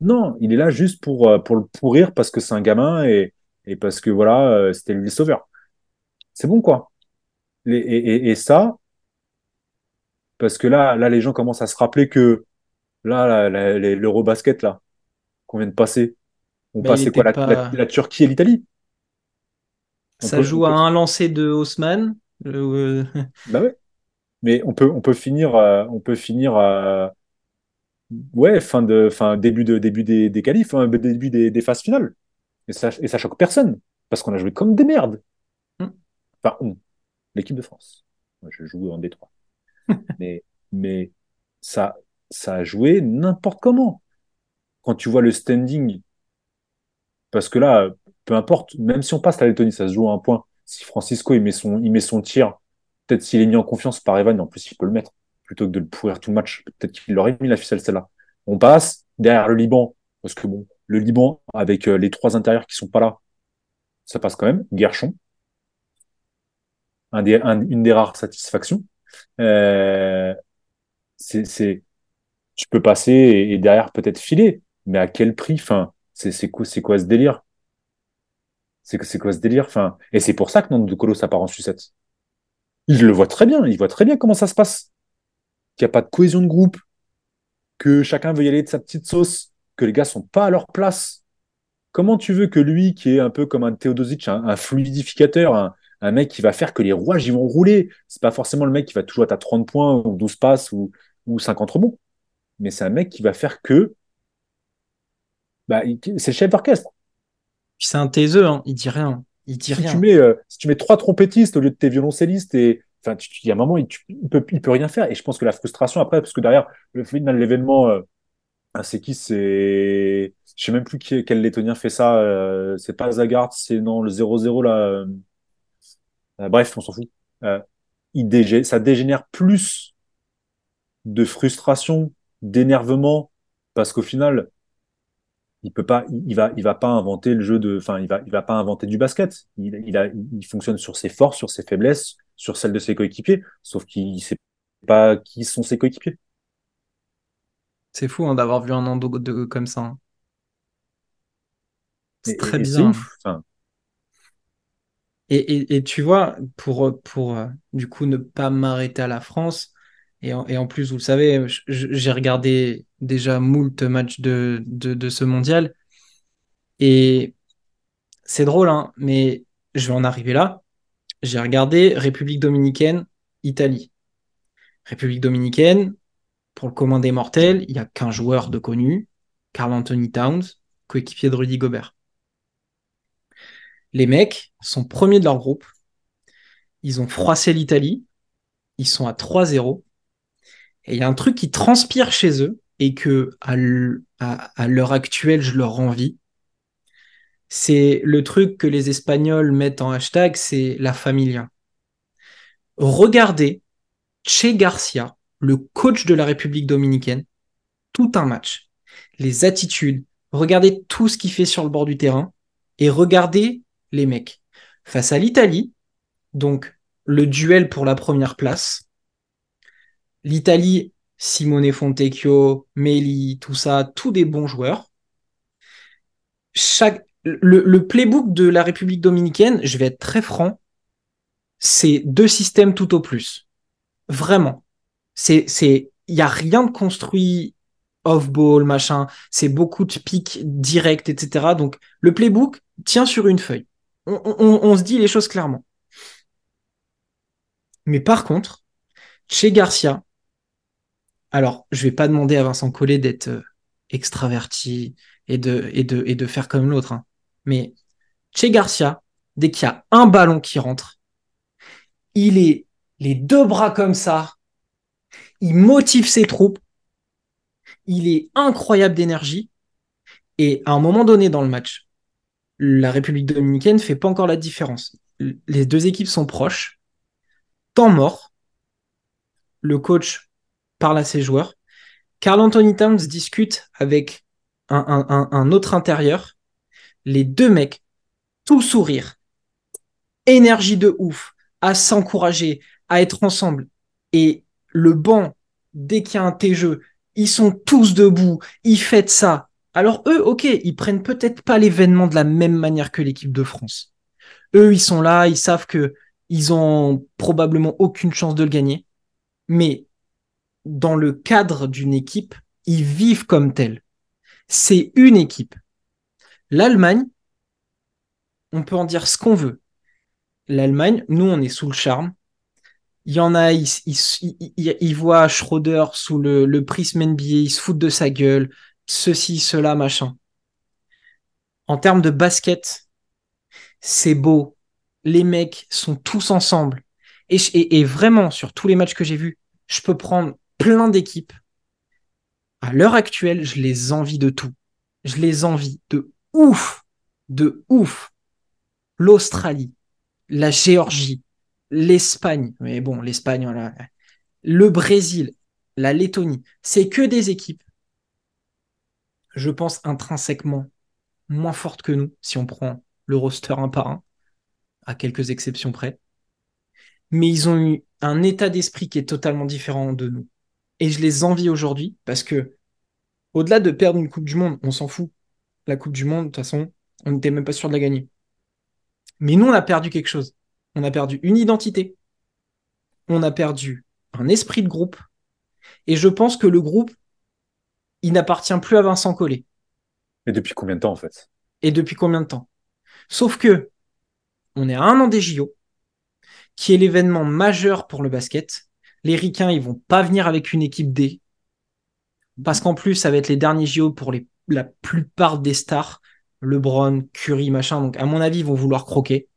non, il est là juste pour, euh, pour le pourrir parce que c'est un gamin et, et parce que voilà, euh, c'était lui le sauveur. C'est bon, quoi. Et, et, et, ça, parce que là, là, les gens commencent à se rappeler que là, l'Eurobasket, là, qu'on vient de passer, on bah, passait quoi, la, pas... la, la, Turquie et l'Italie? Ça peut, joue à un lancer de Haussmann. Euh... bah ouais. Mais on peut, on peut finir, euh, on peut finir euh, ouais, fin de, fin, début, de, début des, des qualifs, hein, début des, des, phases finales. Et ça, et ça choque personne, parce qu'on a joué comme des merdes. Mm. Enfin, on, l'équipe de France. Moi, je joue en Détroit. mais, mais ça, ça a joué n'importe comment. Quand tu vois le standing, parce que là, peu importe, même si on passe la Lettonie, ça se joue à un point. Si Francisco il met son, il met son tir, peut-être s'il est mis en confiance par Evan, en plus il peut le mettre, plutôt que de le pourrir tout le match, peut-être qu'il aurait mis la ficelle celle-là. On passe derrière le Liban, parce que bon, le Liban, avec euh, les trois intérieurs qui sont pas là, ça passe quand même. Gershon, un des, un, une des rares satisfactions. Euh, c'est, tu peux passer et, et derrière peut-être filer, mais à quel prix? Enfin, c'est quoi, c'est quoi ce délire? C'est c'est quoi ce délire? Enfin, et c'est pour ça que Nando Colo ça part en sucette. Il le voit très bien, il voit très bien comment ça se passe. Qu'il n'y a pas de cohésion de groupe, que chacun veut y aller de sa petite sauce, que les gars sont pas à leur place. Comment tu veux que lui, qui est un peu comme un Teodosic, un, fluidificateur, un, mec qui va faire que les rouages ils vont rouler, c'est pas forcément le mec qui va toujours être à 30 points ou 12 passes ou, ou 50 rebonds, mais c'est un mec qui va faire que bah, c'est le chef d'orchestre. C'est un taiseux, hein. il dit rien. Il dit si rien. Tu mets, euh, si tu mets trois trompettistes au lieu de tes violoncellistes, et enfin, il y a un moment, il, tu, il, peut, il peut rien faire. Et je pense que la frustration après, parce que derrière, le final l'événement, euh, c'est qui? C'est. Je sais même plus qui, quel lettonien fait ça. Euh, c'est pas Zagart, c'est non, le 0-0 là. Euh, bref, on s'en fout. Euh, il. Ça dégénère plus de frustration, d'énervement, parce qu'au final, il peut pas, il va, il va pas inventer le jeu de, enfin, il va, il va pas inventer du basket. Il, il, a, il fonctionne sur ses forces, sur ses faiblesses, sur celles de ses coéquipiers. Sauf qu'il sait pas qui sont ses coéquipiers. C'est fou hein, d'avoir vu un endo de, comme ça. Hein. C'est très et, bizarre. Enfin... Et, et, et, tu vois, pour, pour du coup ne pas m'arrêter à la France, et en, plus, vous le savez, j'ai regardé déjà moult matchs de, de, de, ce mondial. Et c'est drôle, hein, mais je vais en arriver là. J'ai regardé République dominicaine, Italie. République dominicaine, pour le commun des mortels, il n'y a qu'un joueur de connu, Carl Anthony Towns, coéquipier de Rudy Gobert. Les mecs sont premiers de leur groupe. Ils ont froissé l'Italie. Ils sont à 3-0. Et il y a un truc qui transpire chez eux et que à l'heure actuelle, je leur envie. C'est le truc que les Espagnols mettent en hashtag, c'est la familia. Regardez Che Garcia, le coach de la République dominicaine, tout un match. Les attitudes, regardez tout ce qu'il fait sur le bord du terrain et regardez les mecs. Face à l'Italie, donc le duel pour la première place, l'Italie, Simone Fontecchio, Meli, tout ça, tous des bons joueurs. Chaque, le, le playbook de la République dominicaine, je vais être très franc, c'est deux systèmes tout au plus. Vraiment. C'est, c'est, il y a rien de construit off-ball, machin. C'est beaucoup de pics directs, etc. Donc, le playbook tient sur une feuille. On, se dit les choses clairement. Mais par contre, chez Garcia, alors, je vais pas demander à Vincent Collet d'être euh, extraverti et de, faire comme l'autre. Hein. Mais chez Garcia, dès qu'il y a un ballon qui rentre, il est les deux bras comme ça, il motive ses troupes, il est incroyable d'énergie, et à un moment donné dans le match, la République dominicaine fait pas encore la différence. Les deux équipes sont proches, temps mort, le coach parle à ses joueurs, Carl Anthony Towns discute avec un, autre intérieur, les deux mecs, tout sourire, énergie de ouf, à s'encourager, à être ensemble. Et le banc, dès qu'il y a un T-jeu, ils sont tous debout, ils fêtent ça. Alors eux, ok, ils prennent peut-être pas l'événement de la même manière que l'équipe de France. Eux, ils sont là, ils savent que ils ont probablement aucune chance de le gagner. Mais dans le cadre d'une équipe, ils vivent comme tel. C'est une équipe. L'Allemagne, on peut en dire ce qu'on veut l'Allemagne, nous, on est sous le charme. Il y en a, ils, ils, voient Schroeder sous le, le prisme NBA, ils se foutent de sa gueule, ceci, cela, machin. En termes de basket, c'est beau. Les mecs sont tous ensemble. Et, et vraiment, sur tous les matchs que j'ai vus, je peux prendre plein d'équipes. À l'heure actuelle, je les envie de tout. Je les envie de ouf. De ouf. L'Australie, la Géorgie, l'Espagne, mais bon, l'Espagne, voilà, le Brésil, la Lettonie, c'est que des équipes, je pense, intrinsèquement moins fortes que nous, si on prend le roster un par un, à quelques exceptions près. Mais ils ont eu un état d'esprit qui est totalement différent de nous. Et je les envie aujourd'hui parce que, au-delà de perdre une Coupe du Monde, on s'en fout. La Coupe du Monde, de toute façon, on n'était même pas sûr de la gagner. Mais nous, on a perdu quelque chose. On a perdu une identité. On a perdu un esprit de groupe. Et je pense que le groupe, il n'appartient plus à Vincent Collet. Et depuis combien de temps, en fait? Et depuis combien de temps? Sauf que, on est à un an des JO, qui est l'événement majeur pour le basket. Les Ricains, ils vont pas venir avec une équipe D. Parce qu'en plus, ça va être les derniers JO pour les, la plupart des stars. LeBron, Curry, machin. Donc, à mon avis, ils vont vouloir croquer.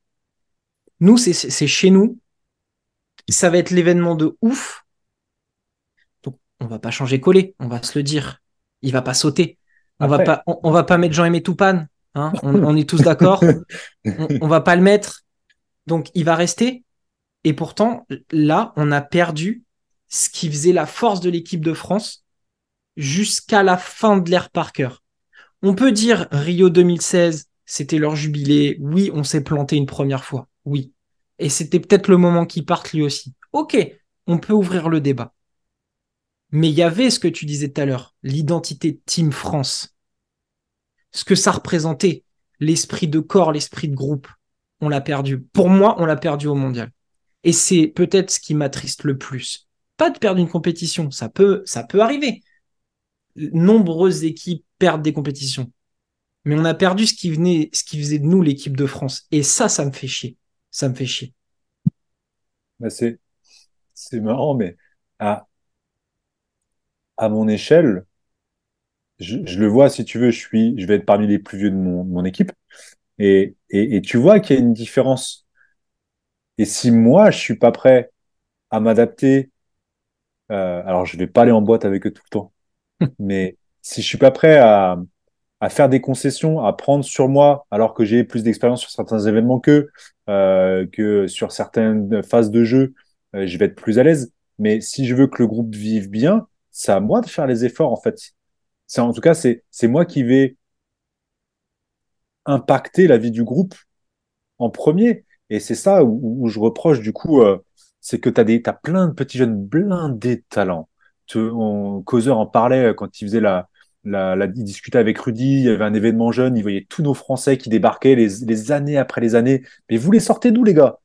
Nous, c'est chez nous. Ça va être l'événement de ouf. Donc, on va pas changer coller, on va se le dire. Il va pas sauter. On va pas, on, va pas mettre Jean-Aimé Toupane. Hein on, est tous d'accord. on, on va pas le mettre. Donc, il va rester. Et pourtant, là, on a perdu ce qui faisait la force de l'équipe de France jusqu'à la fin de l'ère Parker. On peut dire Rio 2016, c'était leur jubilé. Oui, on s'est planté une première fois. Oui. Et c'était peut-être le moment qu'il parte lui aussi. Ok, on peut ouvrir le débat. Mais il y avait ce que tu disais tout à l'heure, l'identité Team France. Ce que ça représentait, l'esprit de corps, l'esprit de groupe. On l'a perdu. Pour moi, on l'a perdu au mondial. Et c'est peut-être ce qui m'attriste le plus. Pas de perdre une compétition, ça peut, ça peut arriver nombreuses équipes perdent des compétitions. Mais on a perdu ce qui venait, faisait de nous l'équipe de France. Et ça, ça me fait chier. Ça me fait chier. Bah, c'est, marrant, mais à, mon échelle, je, le vois, si tu veux, je suis, je vais être parmi les plus vieux de mon, équipe. Et tu vois qu'il y a une différence. Et si moi, je suis pas prêt à m'adapter, euh, alors je vais pas aller en boîte avec eux tout le temps, mais si je suis pas prêt à, à faire des concessions, à prendre sur moi, alors que j'ai plus d'expérience sur certains événements qu'eux, euh, que sur certaines phases de jeu, euh, je vais être plus à l'aise. Mais si je veux que le groupe vive bien, c'est à moi de faire les efforts, en fait. C'est, en tout cas, c'est, c'est moi qui vais impacter la vie du groupe en premier. Et c'est ça où, je reproche, du coup, euh, c'est que tu as, plein de petits jeunes blindés de talent. Causeur en parlait quand il faisait la, la, il discutait avec Rudy, il y avait un événement jeune, il voyait tous nos Français qui débarquaient les, années après les années. Mais vous les sortez d'où, les gars?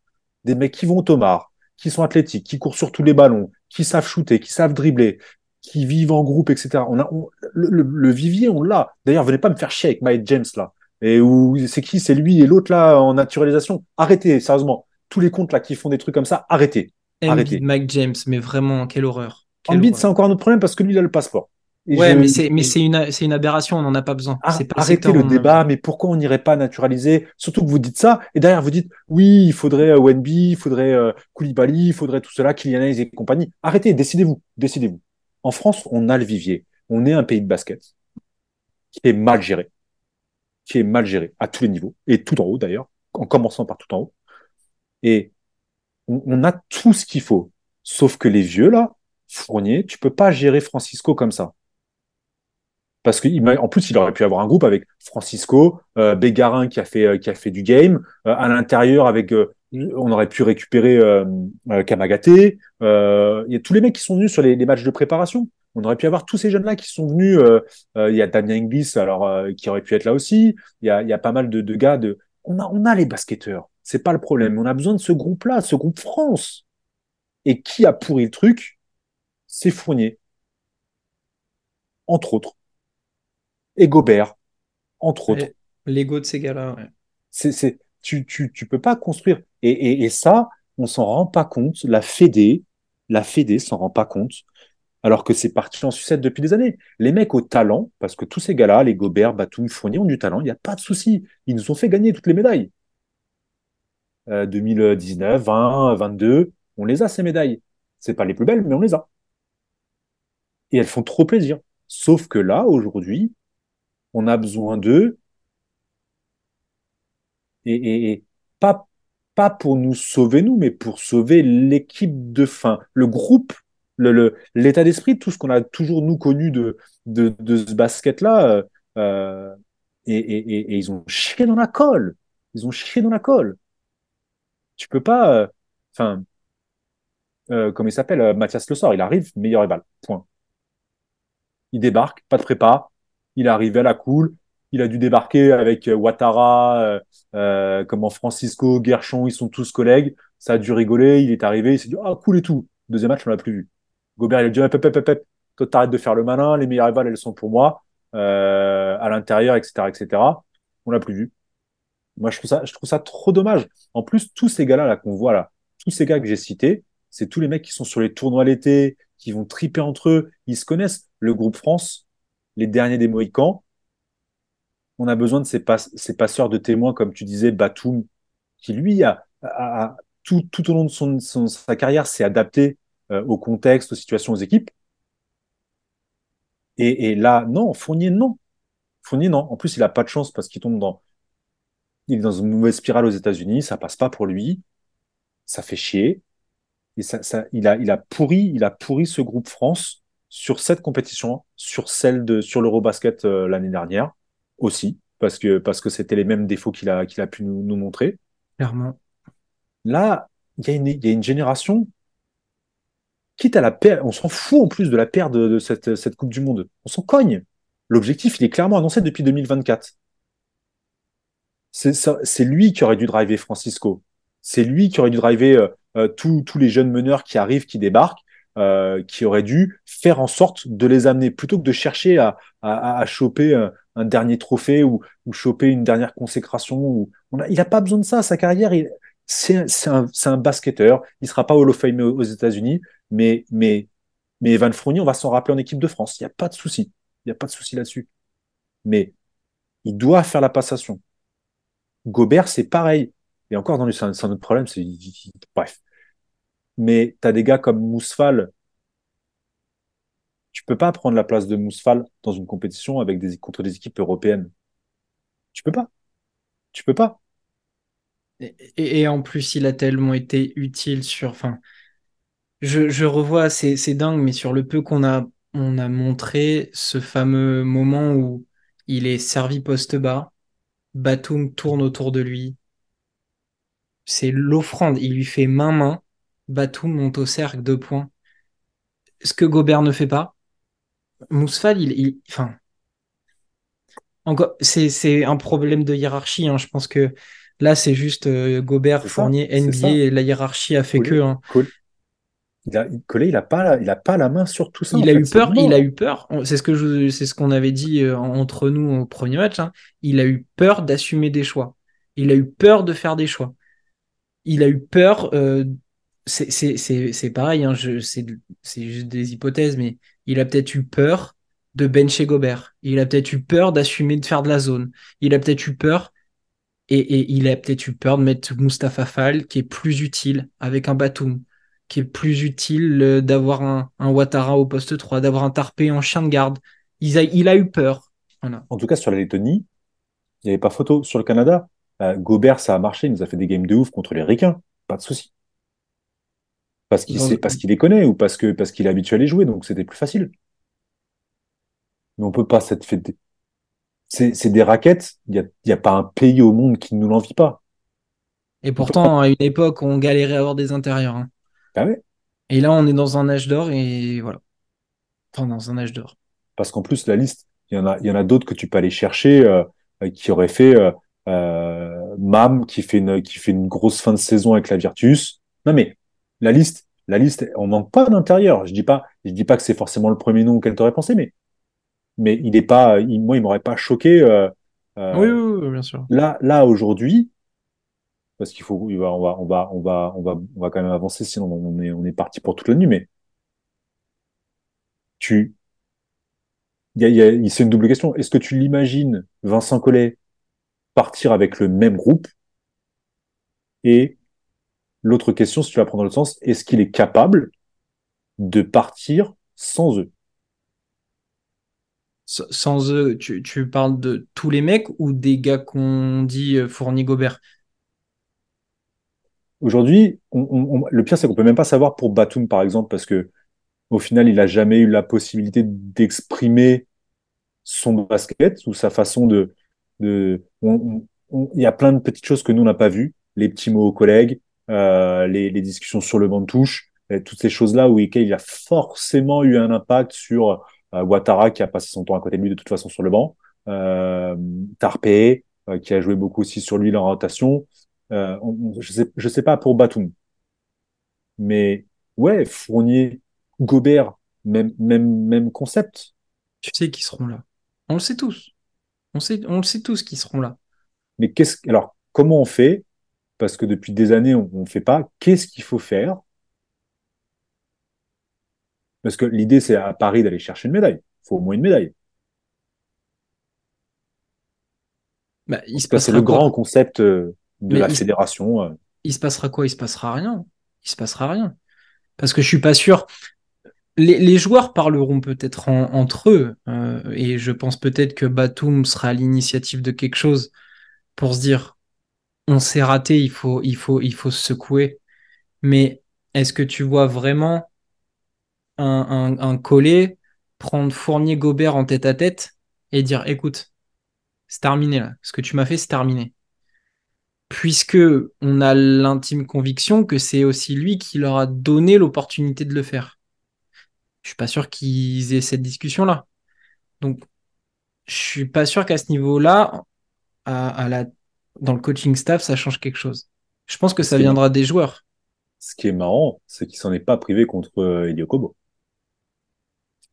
Des mecs qui vont au Tomar, qui sont athlétiques, qui courent sur tous les ballons, qui savent shooter, qui savent dribbler, qui vivent en groupe, etc. On a, le, le, vivier, on l'a. D'ailleurs, venez pas me faire chier avec Mike James, là. Et où c'est qui? C'est lui et l'autre, là, en naturalisation. Arrêtez, sérieusement. Tous les comptes, là, qui font des trucs comme ça, arrêtez. arrêtez. Mike James, mais vraiment, quelle horreur. Embiid, c'est encore un autre problème parce que lui, il a le passeport. Et ouais, je... mais c'est mais c'est une c'est une aberration, on n'en a pas besoin. Ah, arrêtez le, le débat, mais pourquoi on n'irait pas naturaliser? Surtout que vous dites ça et derrière vous dites oui, il faudrait euh, Wenby, il faudrait euh, Koulibaly, il faudrait tout cela, Kylian et compagnie. Arrêtez, décidez-vous, décidez-vous. En France, on a le vivier, on est un pays de basket qui est mal géré, qui est mal géré à tous les niveaux et tout en haut d'ailleurs, en commençant par tout en haut. Et on, a tout ce qu'il faut, sauf que les vieux là, Fournier, tu peux pas gérer Francisco comme ça parce qu'en plus il aurait pu avoir un groupe avec Francisco, euh, Bégarin qui a fait euh, qui a fait du game euh, à l'intérieur avec on aurait pu récupérer Kamagate. Il y a tous les mecs qui sont venus sur les, matchs de préparation. On aurait pu avoir tous ces jeunes là qui sont venus. il y a Damien Inglis alors qui aurait pu être là aussi. Il y a, il y a pas mal de, de gars de. On a on a les basketteurs. C'est pas le problème. On a besoin de ce groupe là, ce groupe France. Et qui a pourri le truc? C'est Fournier, entre autres et Gobert, entre autres. L'ego de ces gars-là. Ouais. C'est, tu, tu, tu peux pas construire. Et, et, et ça, on s'en rend pas compte. La Fédé, la Fédé s'en rend pas compte. Alors que c'est parti en sucette depuis des années. Les mecs au talent, parce que tous ces gars-là, les Gobert, Batum, Fournier ont du talent, il n'y a pas de souci. Ils nous ont fait gagner toutes les médailles. Euh, 2019, 20, 22, on les a ces médailles. C'est pas les plus belles, mais on les a. Et elles font trop plaisir. Sauf que là, aujourd'hui, on a besoin d'eux. Et, et, et, pas, pas pour nous sauver, nous, mais pour sauver l'équipe de fin, le groupe, l'état d'esprit, tout ce qu'on a toujours, nous, connu de, de, ce basket-là. Euh, et, et, et, ils ont chié dans la colle. Ils ont chié dans la colle. Tu peux pas. Enfin. Euh, euh, comme il s'appelle, euh, Mathias Le Sort, il arrive, meilleur rival. Point. Il débarque, pas de prépa, il est arrivé à la cool. Il a dû débarquer avec euh, Ouattara, euh, euh, comment Francisco, Guerchon, ils sont tous collègues. Ça a dû rigoler. Il est arrivé, il s'est dit ah cool et tout. Deuxième match, on l'a plus vu. Gobert, il a dit. Toi, t'arrêtes de faire le malin. Les meilleures rivales, elles sont pour moi. Euh, à l'intérieur, etc., etc. On l'a plus vu. Moi, je trouve ça, je trouve ça trop dommage. En plus, tous ces gars-là là, qu'on voit là, tous ces gars que j'ai cités, c'est tous les mecs qui sont sur les tournois l'été, qui vont triper entre eux. Ils se connaissent. Le groupe France, les derniers des Mohicans. On a besoin de ces, pas, ces passeurs de témoins, comme tu disais, Batum, qui lui a, tout, au long de sa carrière s'est adapté euh, au contexte, aux situations, aux équipes. Et, et, là, non, Fournier, non. Fournier, non. En plus, il a pas de chance parce qu'il tombe dans, il est dans une mauvaise spirale aux États-Unis, ça passe pas pour lui, ça fait chier. Et ça, ça, il a, il a pourri, il a pourri ce groupe France sur cette compétition, sur celle de sur l'Eurobasket euh, l'année dernière aussi, parce que parce que c'était les mêmes défauts qu'il a qu'il a pu nous, nous, montrer. Clairement. Là, il y y a une génération à la perte, on s'en fout en plus de la perte de, cette Coupe du Monde. On s'en cogne. L'objectif, il est clairement annoncé depuis 2024. C'est lui qui aurait dû driver Francisco. C'est lui qui aurait dû driver euh, euh, tous les jeunes meneurs qui arrivent, qui débarquent euh, qui aurait dû faire en sorte de les amener plutôt que de chercher à, choper un, dernier trophée ou, choper une dernière consécration. Il n'a pas besoin de ça. Sa carrière, c'est un, un basketteur. Il sera pas Hall of Fame aux États-Unis, mais, mais, mais Evan Fournier, on va s'en rappeler en équipe de France. Il n'y a pas de souci. Il n'y a pas de souci là-dessus. Mais il doit faire la passation. Gobert, c'est pareil. Et encore, dans c'est un, autre problème. Bref. Mais tu as des gars comme Mousfal. Tu peux pas prendre la place de Mousfal dans une compétition avec des, contre des équipes européennes. Tu peux pas. Tu peux pas. Et, en plus, il a tellement été utile sur. Enfin, je, revois, c'est dingue, mais sur le peu qu'on a, on a montré ce fameux moment où il est servi poste bas, Batum tourne autour de lui. C'est l'offrande, il lui fait main-main, Batum monte au cercle de points. Ce que Gobert ne fait pas. Mousfal, il, il enfin, encore, c'est un problème de hiérarchie. Hein. Je pense que là, c'est juste euh, Gobert, Fournier, NBA. La hiérarchie a fait que. Hein. Il a, il a pas, il a pas la main sur tout ça. Il a eu peur. Il a eu peur. C'est ce que je, c'est ce qu'on avait dit euh, entre nous au premier match. Hein. Il a eu peur d'assumer des choix. Il a eu peur de faire des choix. Il a eu peur. Euh, c'est pareil. Hein, c'est juste des hypothèses, mais il a peut-être eu peur de bencher Gobert. Il a peut-être eu peur d'assumer de faire de la zone. Il a peut-être eu peur et, et, il a peut-être eu peur de mettre Mustafa Fall qui est plus utile avec un Batum qui est plus utile euh, d'avoir un, un, Ouattara au poste 3, d'avoir un Tarpé en chien de garde. Il a, il a eu peur. En tout cas, sur la Lettonie, il n'y avait pas photo. Sur le Canada, euh, Gobert, ça a marché. Il nous a fait des games de ouf contre les Ricains. Pas de souci. Parce qu'il les connaît ou parce qu'il est habitué à les jouer, donc c'était plus facile. Mais on peut pas cette fête. C'est des raquettes. Il n'y a, y a pas un pays au monde qui ne nous l'envie pas. Et pourtant, à une époque, on galérait à avoir des intérieurs. Hein. Bah et là, on est dans un âge d'or et voilà. Enfin, dans un âge d'or. Parce qu'en plus, la liste, il y en a, il y en a d'autres que tu peux aller chercher euh, qui auraient fait euh, euh, Mam qui fait une qui fait une grosse fin de saison avec la Virtus. Non mais la liste, la liste, on manque pas d'intérieur. Je dis pas, je dis pas que c'est forcément le premier nom auquel tu aurais pensé, mais mais il est pas, moi, il m'aurait pas choqué. oui, oui, bien sûr. Là, là aujourd'hui, parce qu'il faut, on va, on va, on va, on va, on va, on va quand même avancer, sinon on est, on est parti pour toute la nuit. Mais tu, il y a, c'est une double question. Est-ce que tu l'imagines, Vincent Collet, partir avec le même groupe? Et l'autre question, si tu la prends dans le sens, est-ce qu'il est capable de partir sans eux? Sans eux, tu, parles de tous les mecs ou des gars qu'on dit euh, Fourni Gobert? Aujourd'hui, le pire, c'est qu'on peut même pas savoir pour Batum, par exemple, parce que au final, il a jamais eu la possibilité d'exprimer son basket ou sa façon de. il y a plein de petites choses que nous, on n'a pas vues. Les petits mots aux collègues, euh, les, discussions sur le banc de touche, toutes ces choses-là où il a forcément eu un impact sur Ouattara, qui a passé son temps à côté de lui de toute façon sur le banc, euh, Tarpé, euh, qui a joué beaucoup aussi sur lui en rotation. Euh, je sais, je sais pas pour Batum, mais ouais, Fournier, Gobert, même, même, même concept. Tu sais qu'ils seront là. On le sait tous. On sait, on le sait tous qu'ils seront là. Mais qu'est-ce, alors, comment on fait? Parce que depuis des années, on ne fait pas. Qu'est-ce qu'il faut faire? Parce que l'idée, c'est à Paris d'aller chercher une médaille. Il faut au moins une médaille. Bah, il c'est le grand concept. Euh, de la fédération. Euh. Il se passera quoi? Il se passera rien. Il se passera rien. Parce que je suis pas sûr. Les, joueurs parleront peut-être entre eux, euh, et je pense peut-être que Batum sera à l'initiative de quelque chose pour se dire on s'est raté, il faut, il faut, il faut se secouer. Mais est-ce que tu vois vraiment un, un, un collet prendre Fournier Gobert en tête à tête et dire écoute, c'est terminé là. Ce que tu m'as fait, c'est terminé puisque on a l'intime conviction que c'est aussi lui qui leur a donné l'opportunité de le faire. Je suis pas sûr qu'ils aient cette discussion-là. Donc, je suis pas sûr qu'à ce niveau-là, à, la, dans le coaching staff, ça change quelque chose. Je pense que ça viendra des joueurs. Ce qui est marrant, c'est qu'il s'en est pas privé contre euh, Eliokobo.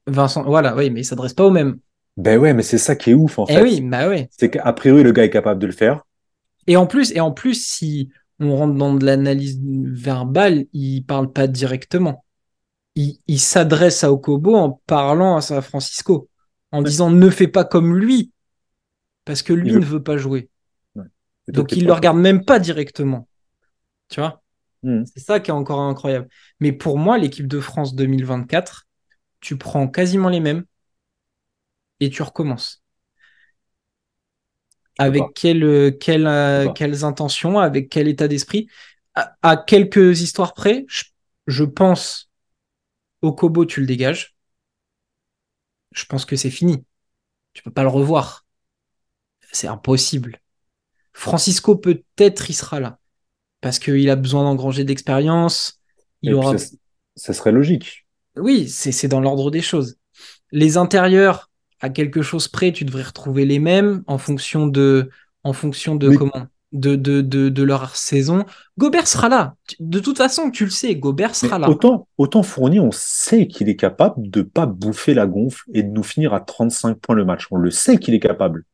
Vincent, voilà, oui, mais il s'adresse pas au même. Ben ouais, mais c'est ça qui est ouf en eh fait. oui, bah ouais. C'est qu'a priori le gars est capable de le faire. Et en plus, et en plus, si on rentre dans de l'analyse verbale, il parle pas directement. Il, s'adresse à Okobo en parlant à San Francisco, en disant ne fais pas comme lui, parce que lui ne veut pas jouer. Donc, il ne le regarde même pas directement. Tu vois? Hmm. C'est ça qui est encore incroyable. Mais pour moi, l'équipe de France 2024, tu prends quasiment les mêmes et tu recommences. Avec quelle, euh, quelle, euh, quelles intentions, avec quel état d'esprit. À, à quelques histoires près, je, je pense au Kobo, tu le dégages. Je pense que c'est fini. Tu peux pas le revoir. C'est impossible. Francisco, peut-être, il sera là. Parce qu'il a besoin d'engranger d'expérience. Il Et aura. ça, ça serait logique. Oui, c'est dans l'ordre des choses. Les intérieurs, à quelque chose près, tu devrais retrouver les mêmes en fonction de, en fonction de Mais- comment, de, de, de, de leur saison. Gobert sera là. De toute façon, tu le sais, Gobert Mais sera là. autant, autant Fournier, on sait qu'il est capable de pas bouffer la gonfle et de nous finir à 35 points le match. On le sait qu'il est capable.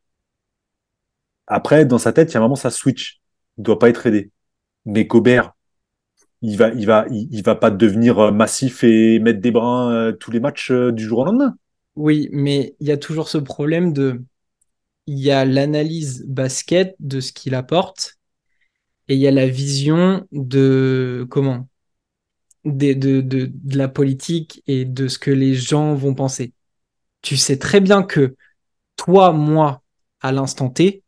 Après, dans sa tête, il y a un moment, ça switch. Il doit pas être aidé. Mais Gobert, il va, il va, pas devenir euh, massif et mettre des brins euh, tous les matchs euh, du jour au lendemain. Oui, mais il y a toujours ce problème de, il y a l'analyse basket de ce qu'il apporte et il y a la vision de comment, des- de, de, de la politique et de ce que les gens vont penser. Tu sais très bien que toi, moi, à l'instant T,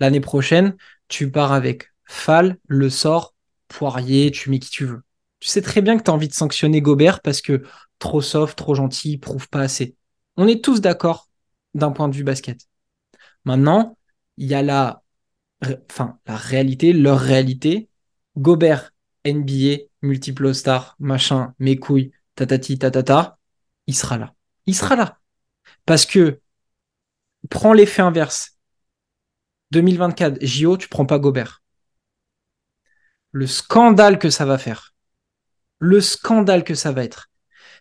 l'année prochaine, tu pars avec Fall, Le Sort, Poirier, tu mets qui tu veux. Tu sais très bien que tu as envie de sanctionner Gobert parce que trop soft, trop gentil, il prouve pas assez. On est tous d'accord d'un point de vue basket. Maintenant, il y a la, enfin, la réalité, leur réalité. Gobert, NBA, multiple star, machin, mes couilles, tatati, tatata, il sera là. Il sera là. Parce que, prends l'effet inverse. 2024, JO, tu prends pas Gobert. Le scandale que ça va faire. Le scandale que ça va être.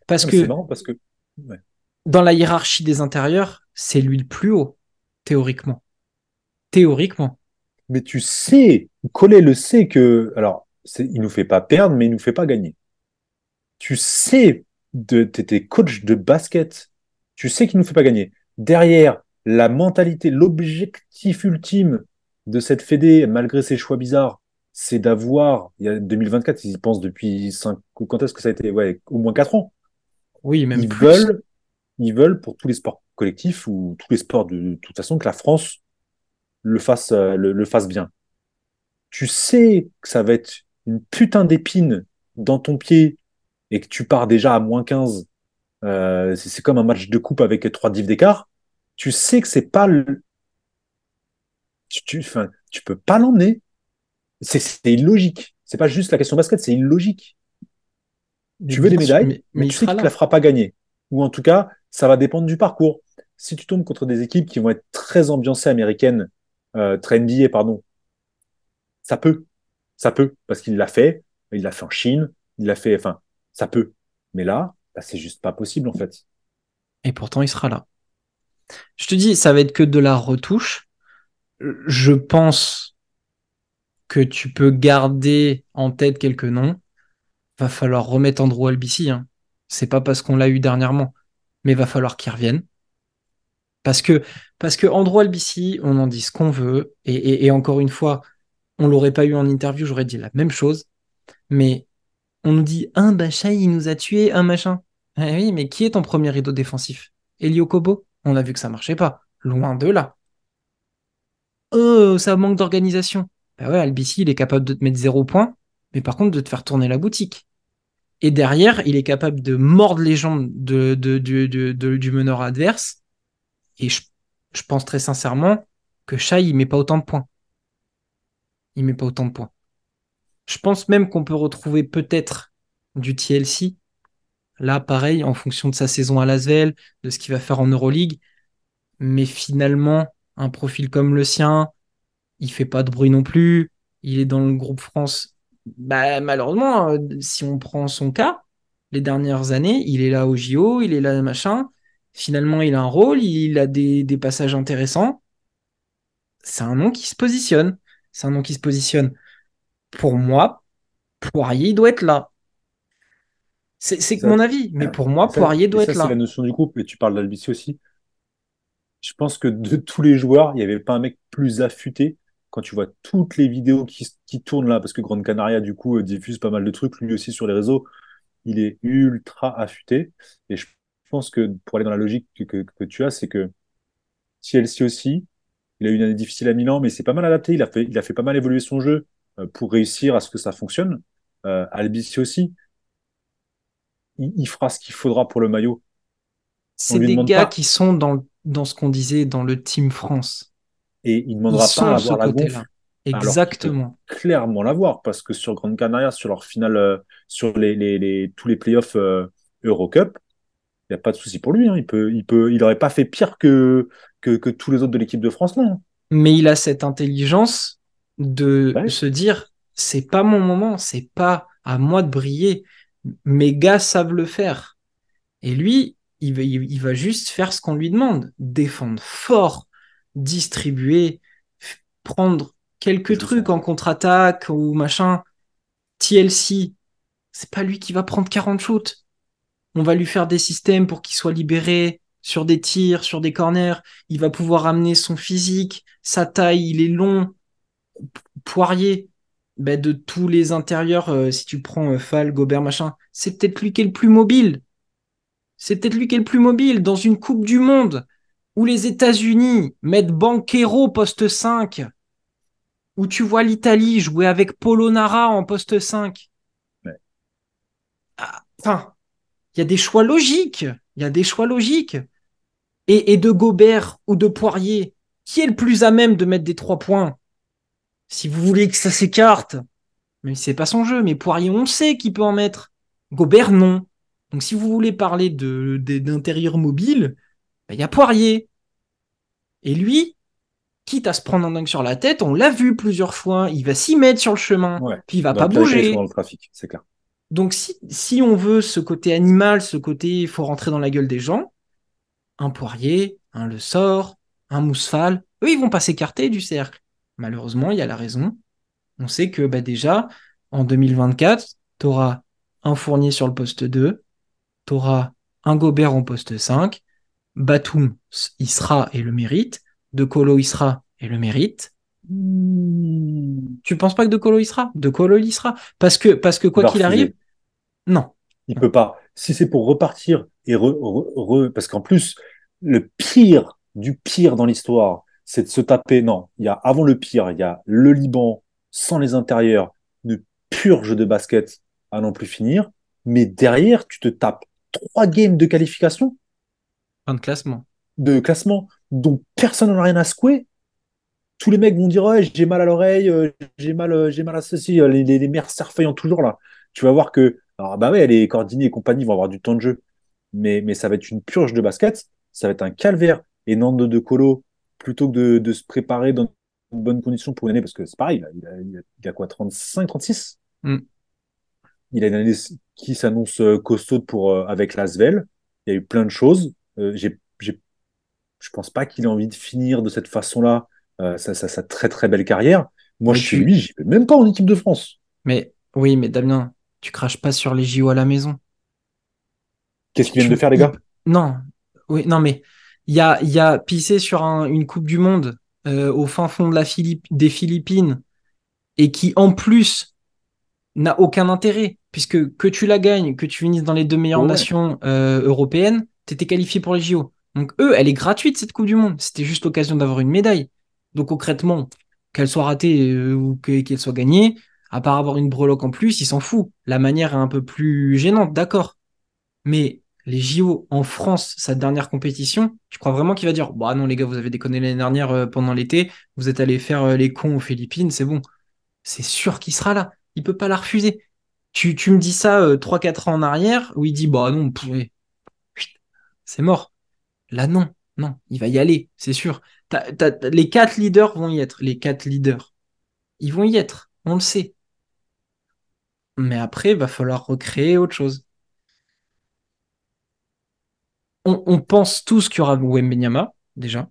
Parce mais que marrant parce que ouais. dans la hiérarchie des intérieurs, c'est lui le plus haut, théoriquement. Théoriquement. Mais tu sais, Collet le sait que, alors, il nous fait pas perdre, mais il nous fait pas gagner. Tu sais, de, t'étais coach de basket. Tu sais qu'il nous fait pas gagner. Derrière, la mentalité, l'objectif ultime de cette fédé, malgré ses choix bizarres, c'est d'avoir, il y a 2024, ils y pensent depuis cinq, quand est-ce que ça a été? Ouais, au moins quatre ans. Oui, même Ils plus. veulent, ils veulent pour tous les sports collectifs ou tous les sports de, de toute façon que la France le fasse, euh, le, le fasse bien. Tu sais que ça va être une putain d'épine dans ton pied et que tu pars déjà à moins 15. Euh, c'est comme un match de coupe avec trois divs d'écart. Tu sais que c'est pas le. Tu, tu, tu peux pas l'emmener. C'est illogique. C'est pas juste la question basket, c'est illogique. Tu veux des médailles, mais, mais, mais il tu sais là. la fera pas gagner. Ou en tout cas, ça va dépendre du parcours. Si tu tombes contre des équipes qui vont être très ambiancées américaines, euh, très NBA, pardon, ça peut. Ça peut, parce qu'il l'a fait. Il l'a fait en Chine. Il l'a fait, enfin, ça peut. Mais là, bah, c'est juste pas possible, en fait. Et pourtant, il sera là. Je te dis, ça va être que de la retouche. Je pense que tu peux garder en tête quelques noms. Va falloir remettre Andrew Albici. Hein. C'est pas parce qu'on l'a eu dernièrement, mais va falloir qu'il revienne. Parce que, parce que Andrew on en dit ce qu'on veut. Et, encore une fois, on l'aurait pas eu en interview, j'aurais dit la même chose. Mais on nous dit un Bachai, il nous a tué, un machin. Eh oui, mais qui est ton premier rideau défensif? Elio Kobo? On a vu que ça marchait pas. Loin de là. Oh, ça manque d'organisation. Bah ouais, Albici, il est capable de te mettre zéro point, mais par contre de te faire tourner la boutique. Et derrière, il est capable de mordre les jambes de, de, du meneur adverse. Et je, je pense très sincèrement que Shai, il met pas autant de points. Il met pas autant de points. Je pense même qu'on peut retrouver peut-être du TLC. Là, pareil, en fonction de sa saison à Lasvel, de ce qu'il va faire en Euroleague. Mais finalement, un profil comme le sien, il fait pas de bruit non plus. Il est dans le groupe France. Bah, malheureusement, euh, si on prend son cas, les dernières années, il est là au JO, il est là machin. Finalement, il a un rôle, il a des, des passages intéressants. C'est un nom qui se positionne. C'est un nom qui se positionne. Pour moi, Poirier il doit être là. C'est c'est mon avis, mais pour moi, ça, Poirier doit ça, être c'est là. la notion du groupe. Et tu parles d'Albici aussi. Je pense que de tous les joueurs, il n'y avait pas un mec plus affûté quand tu vois toutes les vidéos qui, qui tournent là, parce que Grande Canaria, du coup, diffuse pas mal de trucs, lui aussi sur les réseaux, il est ultra affûté. Et je pense que pour aller dans la logique que, que, que tu as, c'est que TLC aussi, il a eu une année difficile à Milan, mais c'est pas mal adapté. Il a fait, il a fait pas mal évoluer son jeu euh, pour réussir à ce que ça fonctionne. Euh, Albici aussi, il, il fera ce qu'il faudra pour le maillot. C'est des gars pas. qui sont dans, dans ce qu'on disait dans le Team France. Et il ne demandera Ils pas à avoir la gonfle. Exactement. Clairement l'avoir, parce que sur Grande Canaria, sur leur finale, euh, sur les, les, les, tous les playoffs euh, Eurocup, il n'y a pas de souci pour lui. Hein. Il peut, il peut, il aurait pas fait pire que, que, que tous les autres de l'équipe de France, non. Mais il a cette intelligence de Ouais. se dire c'est pas mon moment, c'est pas à moi de briller. Mes gars savent le faire. Et lui, il va, il, il va juste faire ce qu'on lui demande défendre fort, distribuer, prendre quelques Je trucs en contre-attaque ou machin. TLC, c'est pas lui qui va prendre 40 shoots. On va lui faire des systèmes pour qu'il soit libéré sur des tirs, sur des corners. Il va pouvoir amener son physique, sa taille, il est long. Poirier, ben, de tous les intérieurs, euh, si tu prends euh, Fall, Gobert, machin, c'est peut-être lui qui est le plus mobile. C'est peut-être lui qui est le plus mobile dans une Coupe du Monde où les États-Unis mettent Banquero poste 5, où tu vois l'Italie jouer avec Polonara en poste 5. Ouais. Ah, Enfin, il y a des choix logiques. Il y a des choix logiques. Et, et de Gobert ou de Poirier, qui est le plus à même de mettre des trois points? Si vous voulez que ça s'écarte, mais c'est pas son jeu. Mais Poirier, on sait qu'il peut en mettre. Gobert, non. Donc si vous voulez parler de de- d'intérieur ben, il y a Poirier. Et lui, quitte à se prendre un dingue sur la tête, on l'a vu plusieurs fois, il va s'y mettre sur le chemin, Ouais. puis il va pas bouger. dans le trafic, c'est clair. Donc si, si on veut ce côté animal, ce côté il faut rentrer dans la gueule des gens, un Poirier, un Le Sort, un Mousfal, eux ils vont pas s'écarter du cercle. Malheureusement, il y a la raison. On sait que bah, déjà, en 2024, tu auras un Fournier sur le poste 2, tu auras un Gobert en poste 5, Batum, il sera et le mérite, De Colo, il sera et le mérite. Tu penses pas que De Colo, il sera? De Colo, il sera. Parce que, parce que quoi qu'il arrive, non. Il peut pas. Si c'est pour repartir et re, re- re- parce qu'en plus, le pire du pire dans l'histoire, c'est de se taper. Non, il y a avant le pire, il y a le Liban sans les intérieurs, une purge de basket à non plus finir. Mais derrière, tu te tapes trois games de qualification, Fin de classement. de classement, dont personne n'en a rien à secouer. Tous les mecs vont dire ouais, j'ai mal à l'oreille, euh, j'ai mal, euh, j'ai mal à ceci. euh, Les, les, les mères cerfeuillant toujours là. Tu vas voir que, alors bah ouais, les Cordini et compagnie vont avoir du temps de jeu, mais, mais ça va être une purge de basket, ça va être un calvaire. Et Nando de Colo, plutôt que de, de se préparer dans de bonnes conditions pour une année, parce que c'est pareil, il, a, il, a, il a quoi, 35, 36 Mm. Il a une année qui s'annonce costaude pour, euh, avec l'Asvel. Il y a eu plein de choses. Euh, j'ai, j'ai, je pense pas qu'il ait envie de finir de cette façon-là euh, sa, très très belle carrière. Moi, Mais je suis tu- lui, j'y vais même pas en équipe de France. Mais oui, mais Damien, tu craches pas sur les JO à la maison. Qu'est-ce qu'ils viennent Tu- de faire, les gars? Non, oui, non, mais il y a, y a pissé sur un- une Coupe du Monde euh, au fin fond de la Philippe, des Philippines et qui en plus n'a aucun intérêt puisque que tu la gagnes, que tu finisses dans les deux meilleures Ouais. nations euh, européennes, t'étais qualifié pour les JO. Donc eux, elle est gratuite cette Coupe du Monde. C'était juste l'occasion d'avoir une médaille. Donc concrètement, qu'elle soit ratée euh, ou que- qu'elle soit gagnée, à part avoir une breloque en plus, il s'en fout. La manière est un peu plus gênante, d'accord. Mais les JO en France, sa dernière compétition, tu crois vraiment qu'il va dire Bah non, les gars, vous avez déconné l'année dernière euh, pendant l'été, vous êtes allés faire euh, les cons aux Philippines, c'est bon. C'est sûr qu'il sera là. Il peut pas la refuser. Tu, me dis ça euh, 3-4 ans en arrière, où il dit Bah non, pff, c'est mort. Là, non, non, il va y aller, c'est sûr. Les quatre leaders vont y être, les quatre leaders. Ils vont y être, on le sait. Mais après, il va falloir recréer autre chose. On, on pense tous qu'il y aura Wembenyama, déjà.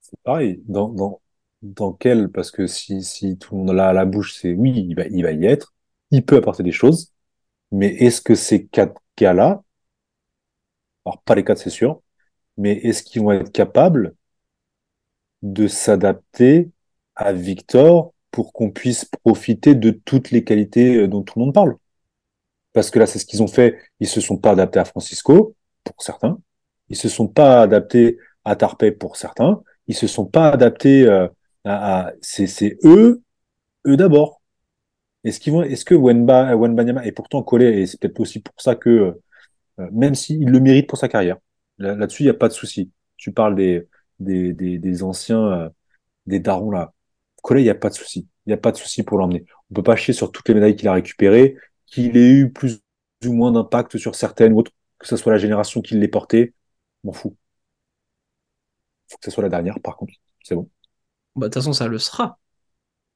C'est pareil. Dans, dans, quel Parce que si, tout le monde l'a à la bouche, c'est oui, il va, il va y être. Il peut apporter des choses. Mais est-ce que ces quatre gars-là, alors pas les quatre, c'est sûr, mais est-ce qu'ils vont être capables de s'adapter à Victor pour qu'on puisse profiter de toutes les qualités euh, dont tout le monde parle? Parce que là, c'est ce qu'ils ont fait. Ils se sont pas adaptés à Francisco, pour certains. Ils se sont pas adaptés à Tarpey, pour certains. Ils se sont pas adaptés euh, à, à c'est eux, eux d'abord. Est-ce qu'ils vont, est-ce que Wenba, Wenbanyama est pourtant collé, et c'est peut-être aussi pour ça que, euh, même s'il le mérite pour sa carrière, là-dessus, il n'y a pas de souci. Tu parles des, des, des, des anciens, euh, des darons là. Collé, il n'y a pas de souci. Il n'y a pas de souci pour l'emmener. On peut pas chier sur toutes les médailles qu'il a récupérées, qu'il ait eu plus ou moins d'impact sur certaines ou autres, que ce soit la génération qui l'ait porté. M'en fous. Faut que ce soit la dernière, par contre. C'est bon. Bah, de toute façon, ça le sera.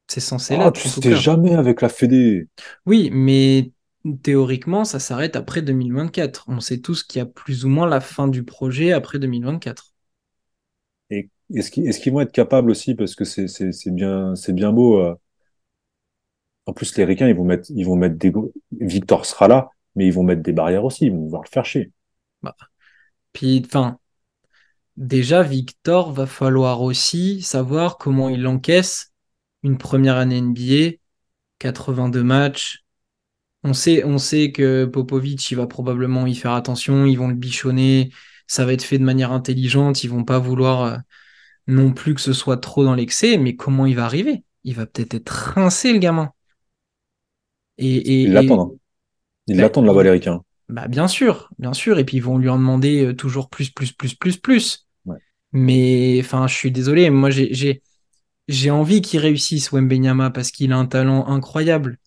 C'est censé Ah, l'être, tu sais jamais avec la Fédé. Oui, mais théoriquement, ça s'arrête après 2024. On sait tous qu'il y a plus ou moins la fin du projet après 2024. Et est-ce qu'ils vont être capables aussi, parce que c'est bien, c'est bien beau. euh, En plus, les Ricains, ils vont mettre, ils vont mettre des. Victor sera là, mais ils vont mettre des barrières aussi. Ils vont vouloir le faire chier. Bah, Puis, enfin, déjà, Victor, va falloir aussi savoir comment il encaisse une première année NBA, 82 matchs. On sait, on sait que Popovic, il va probablement y faire attention, ils vont le bichonner, ça va être fait de manière intelligente, ils vont pas vouloir euh, non plus que ce soit trop dans l'excès, mais comment il va arriver? Il va peut-être être rincé, le gamin. Et, Ils et, et l'attendent. hein. Ils l'attendent là-bas, il- les Ricains. bah, bien sûr, bien sûr, et puis ils vont lui en demander euh, toujours plus, plus, plus, plus, plus. Ouais. Mais enfin, je suis désolé, moi j'ai j'ai j'ai envie qu'il réussisse Wembenyama parce qu'il a un talent incroyable.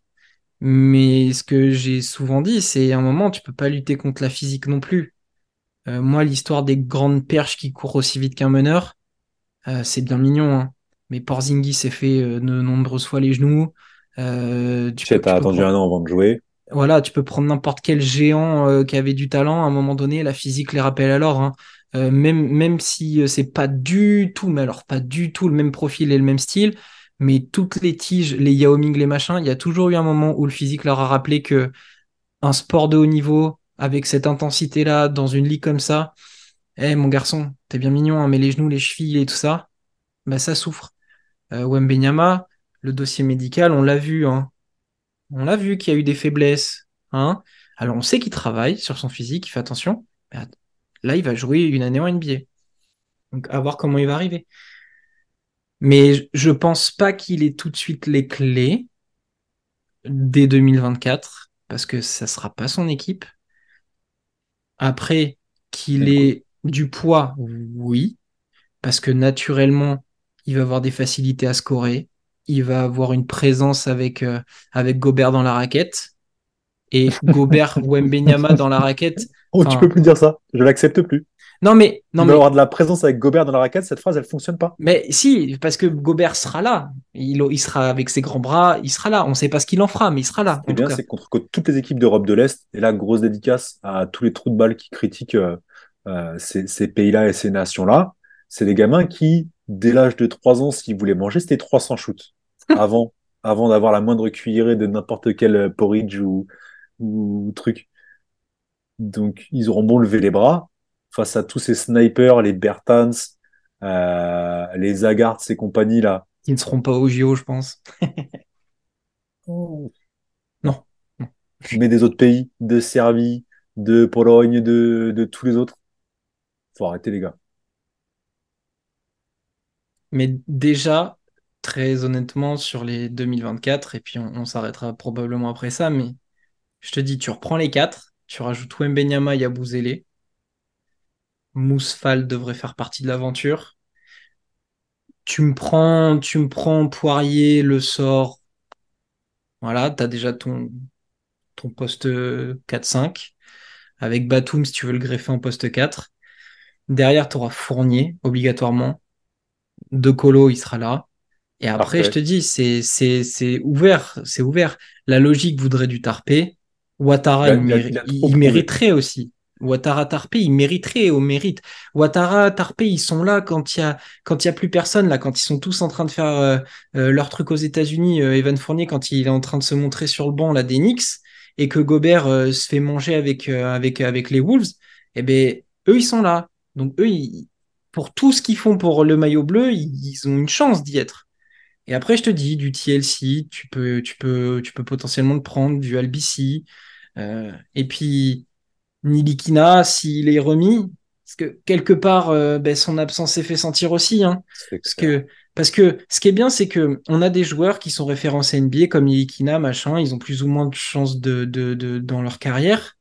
Mais ce que j'ai souvent dit, c'est à un moment, tu peux pas lutter contre la physique non plus. Euh, moi, l'histoire des grandes perches qui courent aussi vite qu'un meneur, euh, c'est bien mignon, hein. Mais Porzingis s'est fait euh, de nombreuses fois les genoux. Euh, tu sais, t'as attendu prendre, un an avant de jouer. voilà, tu peux prendre n'importe quel géant qui avait du talent. À un moment donné, la physique les rappelle alors. hein. Même, même si c'est pas du tout, mais alors pas du tout le même profil et le même style, mais toutes les tiges, les Yao Ming, les machins, il y a toujours eu un moment où le physique leur a rappelé que un sport de haut niveau, avec cette intensité-là, dans une ligue comme ça, eh mon garçon, t'es bien mignon, hein, mais les genoux, les chevilles et tout ça, bah ça souffre. Euh, Wembenyama, le dossier médical, on l'a vu, hein. On l'a vu qu'il y a eu des faiblesses, hein. Alors on sait qu'il travaille sur son physique, il fait attention. Là, il va jouer une année en NBA. Donc à voir comment il va arriver. Mais je- je pense pas qu'il ait tout de suite les clés dès 2024, parce que ça sera pas son équipe. Après, qu'il ait du poids, oui, parce que naturellement, il va avoir des facilités à scorer. Il va avoir une présence avec, euh, avec Gobert dans la raquette. Et Gobert Wembenyama dans la raquette. Oh, tu peux plus dire ça. Je l'accepte plus. Non mais, non Il mais, avoir de la présence avec Gobert dans la raquette. Cette phrase, elle fonctionne pas. mais si, parce que Gobert sera là. Il, il sera avec ses grands bras, il sera là. On sait pas ce qu'il en fera, mais il sera là, Ce bien, c'est contre toutes les équipes d'Europe de l'Est. Et là, grosse dédicace à tous les trous de balles qui critiquent euh, euh, ces, ces pays-là et ces nations-là. C'est des gamins qui, dès l'âge de 3 ans, s'ils voulaient manger, c'était 300 shoots. Avant, avant d'avoir la moindre cuillerée de n'importe quel euh, porridge ou, ou truc. Donc, ils auront bon lever les bras face à tous ces snipers, les Bertans, euh, les Zagards et compagnie là. Ils ne seront pas au JO, je pense. Oh. Non. non. Mais des autres pays, de Serbie, de Pologne, de, de tous les autres. Faut arrêter, les gars. Mais déjà, très honnêtement, sur les 2024, et puis on, on s'arrêtera probablement après ça, mais je te dis, tu reprends les quatre, tu rajoutes Wembenyama, Yabusele, Mousfal devrait faire partie de l'aventure. Tu me prends, tu me prends Poirier, le sort. Voilà, tu as déjà ton, ton poste 4-5. Avec Batum, si tu veux le greffer en poste 4. Derrière, tu auras Fournier, obligatoirement. De Colo, il sera là. Et après, je te dis, c'est, c'est, c'est ouvert, c'est ouvert. La logique voudrait du Tarpé. Ouattara, Il mériterait aussi. Ouattara, Tarpé, il mériterait au mérite. Ouattara, Tarpé, ils sont là quand il y a, quand il y a plus personne, là, quand ils sont tous en train de faire euh, euh, leur truc aux États-Unis. euh, Evan Fournier, quand il est en train de se montrer sur le banc, là, des Knicks, et que Gobert se fait manger avec, avec, avec les Wolves, eh ben, eux, ils sont là. Donc, eux, pour tout ce qu'ils font pour le maillot bleu, ils, ont une chance d'y être. Et après, je te dis, du TLC, tu peux, tu peux, tu peux potentiellement te prendre du Albici. Et puis, Nilikina, s'il est remis, parce que quelque part, euh, ben, son absence s'est fait sentir aussi. Hein, parce, que, parce que ce qui est bien, c'est que on a des joueurs qui sont référencés NBA comme Nilikina, machin, ils ont plus ou moins de chances de, de, de, dans leur carrière.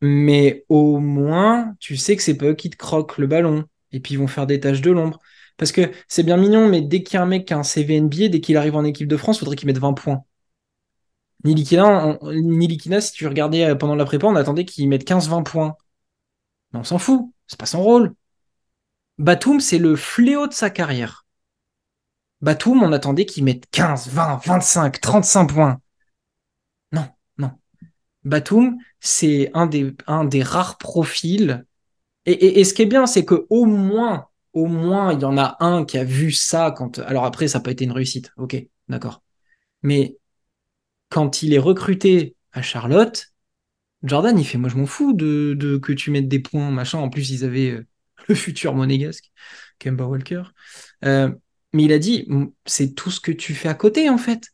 Mais au moins, tu sais que c'est pas eux qui te croquent le ballon. Et puis ils vont faire des tâches de l'ombre. Parce que c'est bien mignon, mais dès qu'il y a un mec qui a un CV NBA, dès qu'il arrive en équipe de France, il faudrait qu'il mette 20 points. Nilikina, si tu regardais euh, pendant la prépa, on attendait qu'il mette 15-20 points. Mais on s'en fout, c'est pas son rôle. Batum, c'est le fléau de sa carrière. Batum, on attendait qu'il mette 15, 20, 25, 35 points. Non, non. Batum, c'est un des, un des rares profils. Et, et ce qui est bien, c'est que au moins, au moins, il y en a un qui a vu ça quand. Alors après, ça n'a pas été une réussite. Ok, d'accord. Mais quand il est recruté à Charlotte, Jordan, il fait Moi, je m'en fous de, que tu mettes des points, machin. En plus, ils avaient euh, le futur monégasque, Kemba Walker. Euh, mais il a dit C'est tout ce que tu fais à côté, en fait.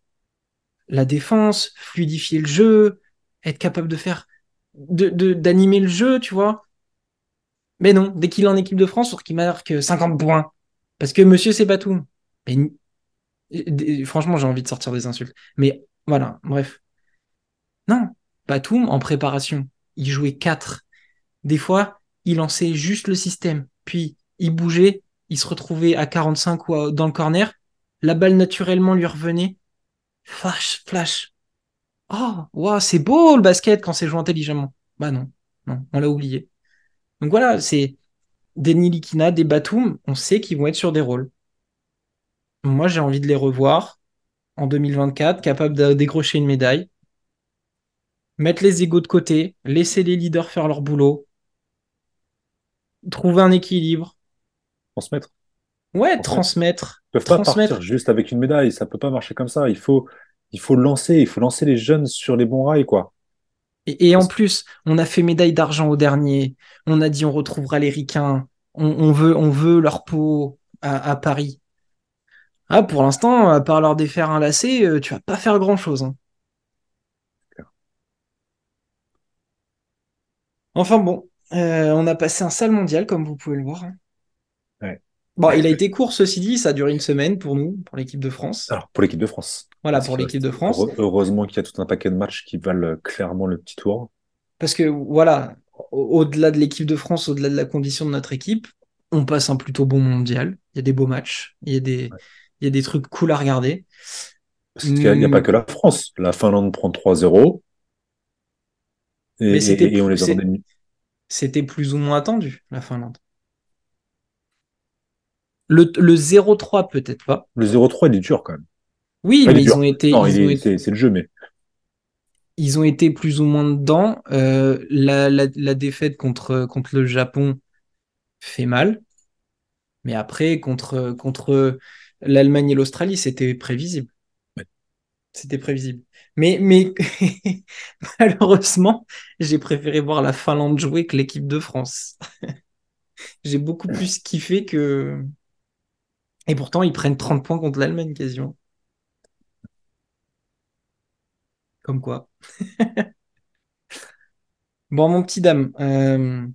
La défense, fluidifier le jeu, être capable de faire. d'animer le jeu, tu vois. Mais non, dès qu'il est en équipe de France, il qu'il marque 50 points. Parce que monsieur, c'est pas tout. franchement, j'ai envie de sortir des insultes. Mais voilà, bref. Non, Batum, en préparation, il jouait 4. Des fois, il lançait juste le système. Puis, il bougeait, il se retrouvait à 45 ou dans le corner. La balle, naturellement, lui revenait. Flash, flash. Oh, wow, c'est beau le basket quand c'est joué intelligemment. Bah non, non, on l'a oublié. Donc voilà, c'est des Nilikina, des Batum, on sait qu'ils vont être sur des rôles. Moi, j'ai envie de les revoir en 2024, capables de décrocher une médaille, mettre les égaux de côté, laisser les leaders faire leur boulot, trouver un équilibre. Transmettre. Ouais, transmettre. Ils peuvent pas partir juste avec une médaille, ça peut pas marcher comme ça. Il faut, il faut lancer, il faut lancer les jeunes sur les bons rails, quoi. Et, en plus, on a fait médaille d'argent au dernier. On a dit on retrouvera les ricains. On, veut, on veut leur peau à Paris. Ah, pour l'instant, à part leur défaire un lacet, euh, tu vas pas faire grand-chose. Hein. Enfin bon, euh, on a passé un sale mondial, comme vous pouvez le voir. Hein. Bon, il a été court, ceci dit, ça a duré une semaine pour nous, pour l'équipe de France. Alors, pour l'équipe de France. Voilà, pour l'équipe de France. Heureusement qu'il y a tout un paquet de matchs qui valent clairement le petit tour. Parce que, voilà, au-delà de l'équipe de France, au-delà de la condition de notre équipe, on passe un plutôt bon mondial. Il y a des beaux matchs, il y a des, il y a des trucs cool à regarder. Parce qu'il n'y a, pas que la France. La Finlande prend 3-0. Et, et, on les a C'était plus ou moins attendu, la Finlande. Le, le 0-3, peut-être pas. Le 0-3, il est dur quand même. Oui, mais ils ont été. Non, c'est le jeu, mais. Ils ont été plus ou moins dedans. Euh, la, la, la, défaite contre, contre le Japon fait mal. Mais après, contre, contre l'Allemagne et l'Australie, c'était prévisible. C'était prévisible. Mais, mais malheureusement, j'ai préféré voir la Finlande jouer que l'équipe de France. j'ai beaucoup plus kiffé que. Et pourtant, ils prennent 30 points contre l'Allemagne quasiment. Comme quoi. bon, mon petit dame, euh,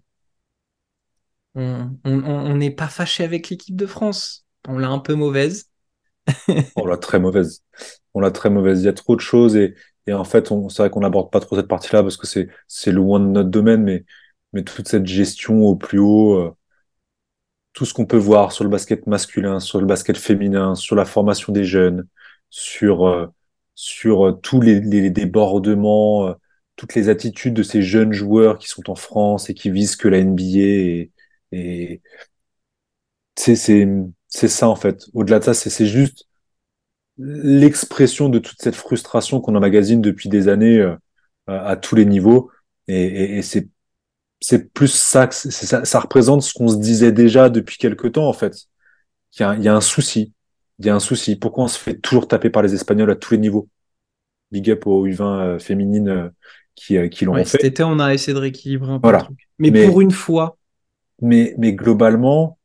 on n'est pas fâché avec l'équipe de France on l'a un peu mauvaise. on l'a très mauvaise. On l'a très mauvaise. Il y a trop de choses et, en fait, c'est vrai qu'on n'aborde pas trop cette partie-là parce que c'est loin de notre domaine, mais, mais toute cette gestion au plus haut, euh, tout ce qu'on peut voir sur le basket masculin, sur le basket féminin, sur la formation des jeunes, sur, euh, sur euh, tous les, débordements, toutes les attitudes de ces jeunes joueurs qui sont en France et qui visent que la NBA et, et c'est c'est ça en fait. Au-delà de ça, c'est juste l'expression de toute cette frustration qu'on emmagasine depuis des années euh, à tous les niveaux. Et, c'est c'est plus ça, que ça, ça représente ce qu'on se disait déjà depuis quelque temps en fait. Il y a, il y a un souci. Il y a un souci. Pourquoi on se fait toujours taper par les Espagnols à tous les niveaux? Big up aux U20 euh, féminines euh, qui, qui l'ont fait. Cet été, on a essayé de rééquilibrer un peu le truc. mais, pour une fois. Mais, mais globalement,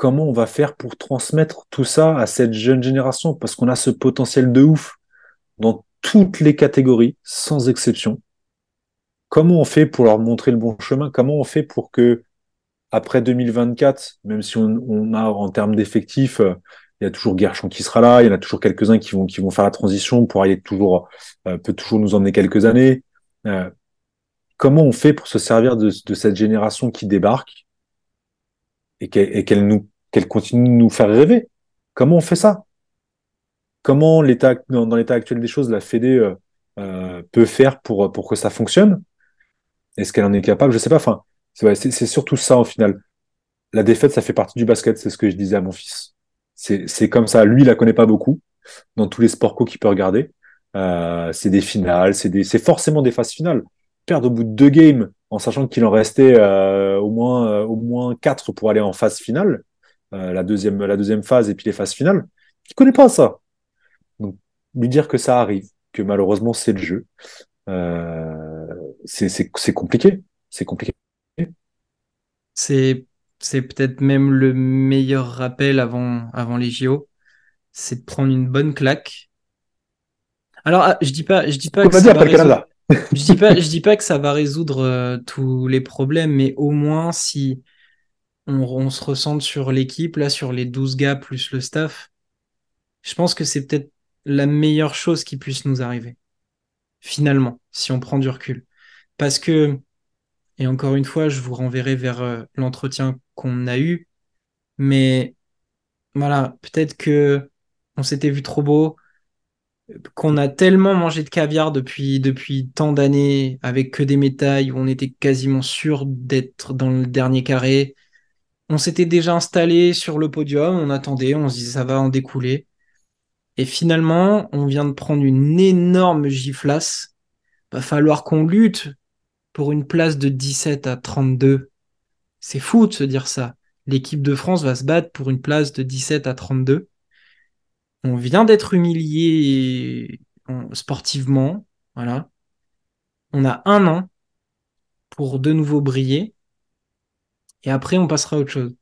comment on va faire pour transmettre tout ça à cette jeune génération? Parce qu'on a ce potentiel de ouf dans toutes les catégories, sans exception. Comment on fait pour leur montrer le bon chemin? Comment on fait pour que, après 2024, même si on, a en termes d'effectifs, euh, il y a toujours Guerchon qui sera là, il y en a toujours quelques-uns qui vont, qui vont faire la transition pour aller toujours, euh, peut toujours nous emmener quelques années. Euh, comment on fait pour se servir de, de cette génération qui débarque? Et qu'elle nous qu'elle continue de nous faire rêver Comment on fait ça? Comment l'état dans, l'état actuel des choses, la Fédé euh, euh peut faire pour pour que ça fonctionne? Est-ce qu'elle en est capable? Je sais pas. Enfin, c'est surtout ça au final. La défaite, ça fait partie du basket. C'est ce que je disais à mon fils. C'est comme ça. Lui, il la connaît pas beaucoup dans tous les sports co qu'il peut regarder. Euh, c'est des finales, c'est forcément des phases finales. Perdre au bout de deux games en sachant qu'il en restait euh, au moins euh, au moins quatre pour aller en phase finale, euh, la deuxième la deuxième phase et puis les phases finales. Il connaît pas ça. Donc lui dire que ça arrive, que malheureusement c'est le jeu, c'est compliqué, c'est compliqué. C'est c'est peut-être même le meilleur rappel avant, avant les JO, c'est de prendre une bonne claque. Alors, ah, je dis pas, je dis pas que ça va résoudre... je dis pas, dis pas que ça va résoudre euh, tous les problèmes, mais au moins si on, se ressente sur l'équipe, là, sur les 12 gars plus le staff, je pense que c'est peut-être la meilleure chose qui puisse nous arriver. Finalement, si on prend du recul. Parce que et encore une fois, je vous renverrai vers euh, l'entretien qu'on a eu. Mais voilà, peut-être que on s'était vu trop beau, qu'on a tellement mangé de caviar depuis, depuis tant d'années avec que des métailles où on était quasiment sûr d'être dans le dernier carré. On s'était déjà installé sur le podium, on attendait, on se disait ça va en découler. Et finalement, on vient de prendre une énorme giflasse. Va falloir qu'on lutte pour une place de 17 à 32. C'est fou de se dire ça. L'équipe de France va se battre pour une place de 17 à 32. On vient d'être humilié sportivement. Voilà. On a un an pour de nouveau briller. Et après, on passera à autre chose.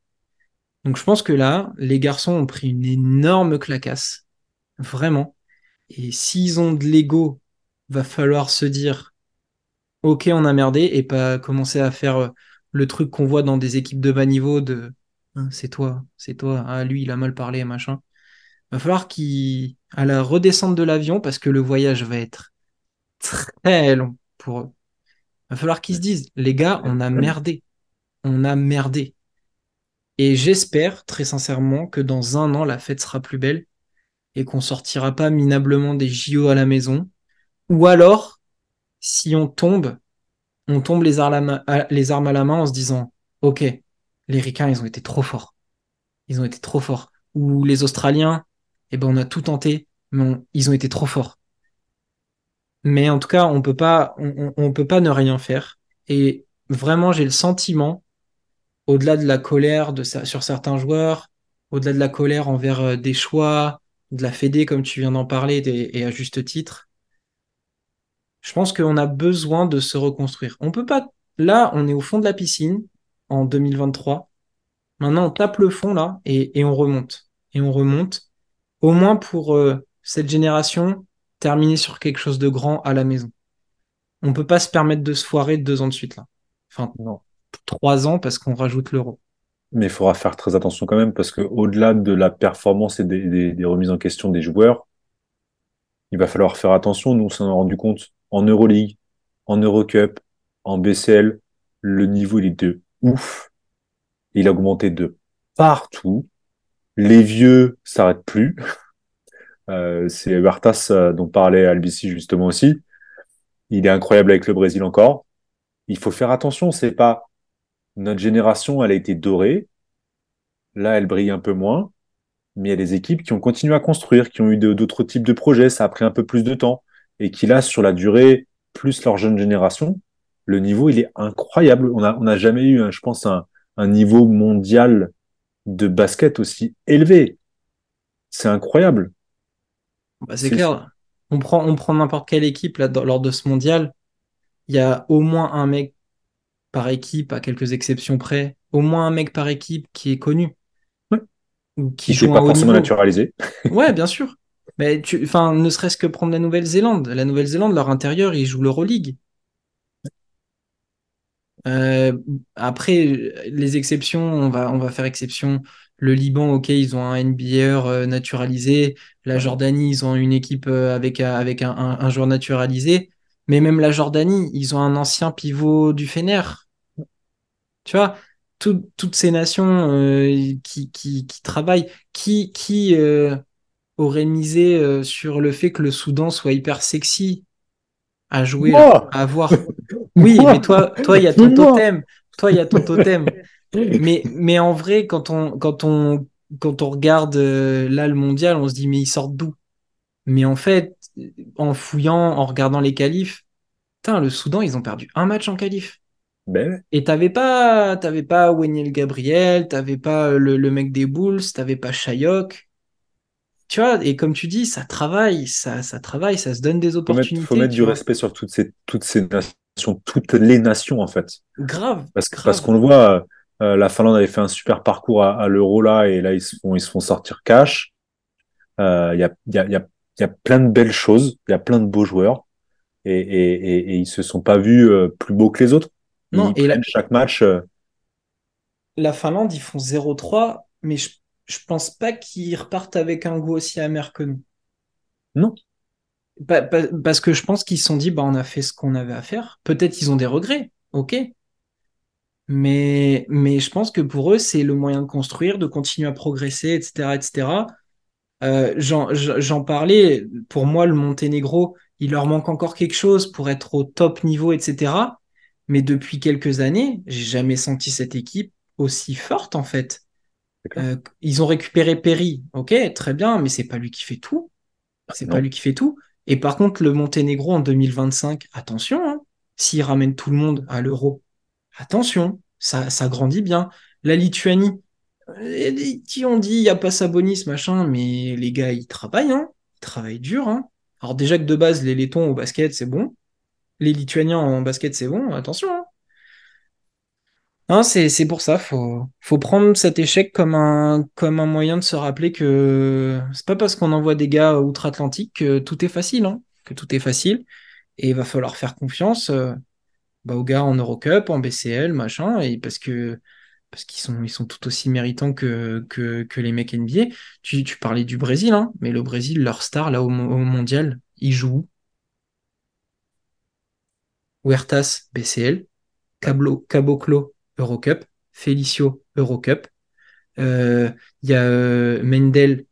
Donc je pense que là, les garçons ont pris une énorme clacasse. Vraiment. Et s'ils ont de l'ego, va falloir se dire ok, on a merdé et pas commencer à faire euh, le truc qu'on voit dans des équipes de bas niveau de hein, c'est toi, c'est toi, ah, lui il a mal parlé, machin. Va falloir qu'il à la redescente de l'avion parce que le voyage va être très long pour eux. Va falloir qu'ils se disent les gars, on a merdé. On a merdé. Et j'espère très sincèrement que dans un an la fête sera plus belle et qu'on sortira pas minablement des JO à la maison ou alors si on tombe, on tombe les armes, à la main, en se disant Ok, les Ricains, ils ont été trop forts. Ils ont été trop forts. Ou les Australiens, eh ben, on a tout tenté, mais ils ont été trop forts. Mais en tout cas, on peut pas, on, peut pas ne rien faire. Et vraiment, j'ai le sentiment, au-delà de la colère de, sur certains joueurs, au-delà de la colère envers euh, des choix, de la Fédé, comme tu viens d'en parler, et à juste titre, je pense qu'on a besoin de se reconstruire. On peut pas. Là, on est au fond de la piscine en 2023. Maintenant, on tape le fond là et, on remonte. Et on remonte. Au moins pour euh, cette génération, terminer sur quelque chose de grand à la maison. On peut pas se permettre de se foirer deux ans de suite là. Enfin, non. trois ans parce qu'on rajoute l'euro. Mais il faudra faire très attention quand même parce que au-delà de la performance et des, remises en question des joueurs, il va falloir faire attention. Nous, on s'en est rendu compte en Euroleague, en Eurocup, en BCL, le niveau il est de ouf. Il a augmenté de partout. Les vieux s'arrêtent plus. Euh, c'est Bartas euh, dont parlait Albici justement aussi. Il est incroyable avec le Brésil encore. Il faut faire attention, c'est pas notre génération, elle a été dorée. Là, elle brille un peu moins. Mais il y a des équipes qui ont continué à construire, qui ont eu d'autres types de projets. Ça a pris un peu plus de temps et qui là, sur la durée, plus leur jeune génération, le niveau, il est incroyable. On n'a jamais eu, je pense, un niveau mondial de basket aussi élevé. C'est incroyable. Bah, c'est clair. On prend, on prend n'importe quelle équipe là, lors de ce mondial. Il y a au moins un mec par équipe, à quelques exceptions près, au moins un mec par équipe qui est connu. qui, joue pas forcément naturalisé. Ouais, bien sûr. Mais tu, ne serait-ce que prendre la Nouvelle-Zélande. La Nouvelle-Zélande, leur intérieur, ils jouent l'Euroleague. Euh, après, les exceptions, on va, on va faire exception. Le Liban, ok, ils ont un NBA euh, naturalisé. La Jordanie, ils ont une équipe euh, avec, avec un, un, joueur naturalisé. Mais même la Jordanie, ils ont un ancien pivot du Fener. Tu vois, toutes ces nations qui, qui, qui, travaillent, qui, qui aurait misé sur le fait que le Soudan soit hyper sexy à jouer, à voir? Oui, mais toi, toi, il y a ton totem. Toi, il y a ton totem. mais, mais en vrai, quand on, quand on, quand on regarde euh, là le mondial, on se dit, mais ils sortent d'où? Mais en fait, en fouillant, en regardant les qualifs, le Soudan, ils ont perdu un match en qualif. Ben. Et t'avais pas, t'avais pas Weniel Gabriel, t'avais pas le, le, mec des Bulls, t'avais pas Chayok tu vois, et comme tu dis, ça travaille, ça, ça travaille, ça se donne des opportunités. Il faut mettre, du respect sur toutes ces, toutes ces nations, toutes les nations en fait. Grave. Parce, parce qu'on le voit, euh, la Finlande avait fait un super parcours à, l'Euro là, et là ils se font, ils se font sortir cash. Euh, il y, a, y, a, y, a, y a plein de belles choses, il y a plein de beaux joueurs, et, et, et, et ils se sont pas vus euh, plus beaux que les autres. non, et chaque match. La Finlande, ils font 0-3, mais je je pense pas qu'ils repartent avec un goût aussi amer que nous. Non. Parce que je pense qu'ils se sont dit, bah, on a fait ce qu'on avait à faire. Peut-être ils ont des regrets, ok. Mais, mais je pense que pour eux, c'est le moyen de construire, de continuer à progresser, etc. etc. Euh, J'en parlais, pour moi, le Monténégro, il leur manque encore quelque chose pour être au top niveau, etc. Mais depuis quelques années, j'ai jamais senti cette équipe aussi forte, en fait. Euh, ils ont récupéré Perry, ok, très bien, mais c'est pas lui qui fait tout. C'est pas lui qui fait tout. Et par contre, le Monténégro en 2025, attention, hein, s'il ramène tout le monde à l'euro, attention, ça, grandit bien. La Lituanie, qui ont dit, il n'y a pas Sabonis, machin, mais les gars, ils travaillent, hein, ils travaillent dur. Hein. Alors déjà que de base, les Lettons au basket, c'est bon. Les Lituaniens en basket, c'est bon, attention. C'est pour ça, faut, faut prendre cet échec comme un, moyen de se rappeler que c'est pas parce qu'on envoie des gars outre-Atlantique que tout est facile, hein, que tout est facile. Et il va falloir faire confiance euh, bah, aux gars en Eurocup, en BCL, machin, et parce que parce qu'ils sont, ils sont tout aussi méritants que, les mecs NBA. Tu, parlais du Brésil, hein, mais le Brésil, leur star là au, mondial, ils jouent Huertas, BCL, Caboclo, Eurocup, Felicio Eurocup, euh, il y a euh, Mendel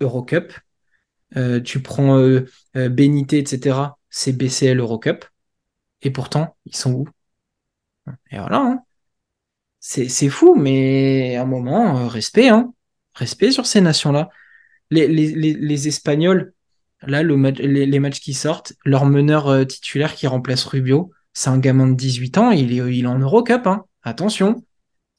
Eurocup, euh, tu prends Benité, etc., c'est BCL Eurocup, et pourtant, ils sont où? Et voilà, hein. c'est fou, mais à un moment, respect, hein. respect sur ces nations-là. Les, Espagnols, là, le les, matchs qui sortent, leur meneur titulaire qui remplace Rubio, c'est un gamin de 18 ans, il est, il en Eurocup. Hein. Attention.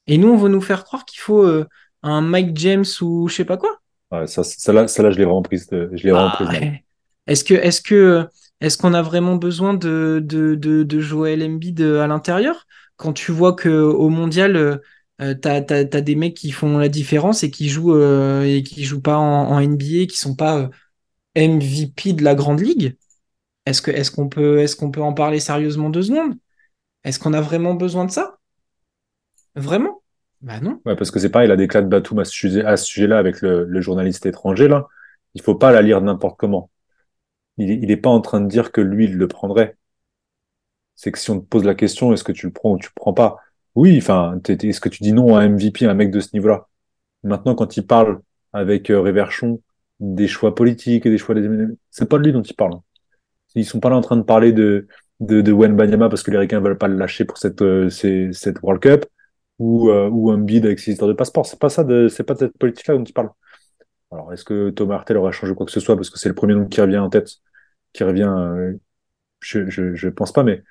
Et nous, on veut nous faire croire qu'il faut euh, un Mike James ou je sais pas quoi. ça, là je l'ai vraiment prise. Je l'ai vraiment ah, Est-ce que, est-ce que, est-ce qu'on a vraiment besoin de, de, de, de Joel Embiid euh, à l'intérieur? Quand tu vois que au mondial, euh, tu as, des mecs qui font la différence et qui jouent et qui jouent pas en, NBA, qui sont pas MVP de la grande ligue Est-ce que, est-ce qu'on peut, est-ce qu'on peut en parler sérieusement deux secondes? Est-ce qu'on a vraiment besoin de ça? Vraiment? Bah non. Ouais, parce que c'est pareil, il a des de Batum à ce sujet-là avec le, journaliste étranger, là. Il faut pas la lire n'importe comment. Il n'est pas en train de dire que lui, il le prendrait. C'est que si on te pose la question, est-ce que tu le prends ou tu le prends pas? Oui, enfin, est-ce que tu dis non à un MVP, à un mec de ce niveau-là? Maintenant, quand il parle avec euh, Réverchon des choix politiques et des choix des... C'est pas de lui dont il parle. Ils sont pas là en train de parler de, de, de Wen Banyama parce que les Ricains veulent pas le lâcher pour cette, euh, cette World Cup ou, euh, ou un bid avec ses histoires de passeport. C'est pas ça, c'est pas de cette politique-là dont tu parles. Alors, est-ce que Thomas Hartel aura changé quoi que ce soit parce que c'est le premier nom qui revient en tête, qui revient, euh, je, je, je pense pas, mais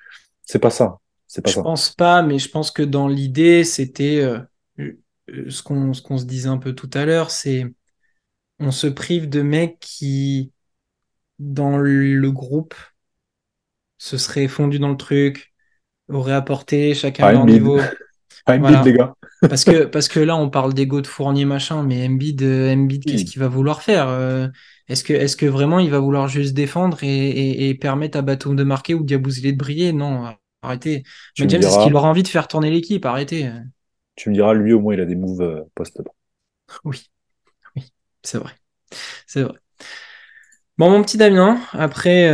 c'est pas ça. C'est pas je pense pas, mais je pense que dans l'idée, c'était euh, euh, ce qu'on ce qu'on se disait un peu tout à l'heure, c'est on se prive de mecs qui, dans le groupe, se seraient fondus dans le truc, auraient apporté chacun à leur niveau. Pas les gars. Parce que, parce que là, on parle d'ego de Fournier, machin, mais Embiid, euh, Embiid qu'est-ce qu'il va vouloir faire euh, Est-ce que, est que vraiment il va vouloir juste défendre et, permettre à Batum de marquer ou Diabouzilé de briller? Non, arrêtez. mais James, est-ce qu'il aura envie de faire tourner l'équipe Arrêtez. Tu me diras, lui, au moins, il a des moves euh, post Oui, oui, c'est vrai. C'est vrai. Bon, mon petit Damien, après,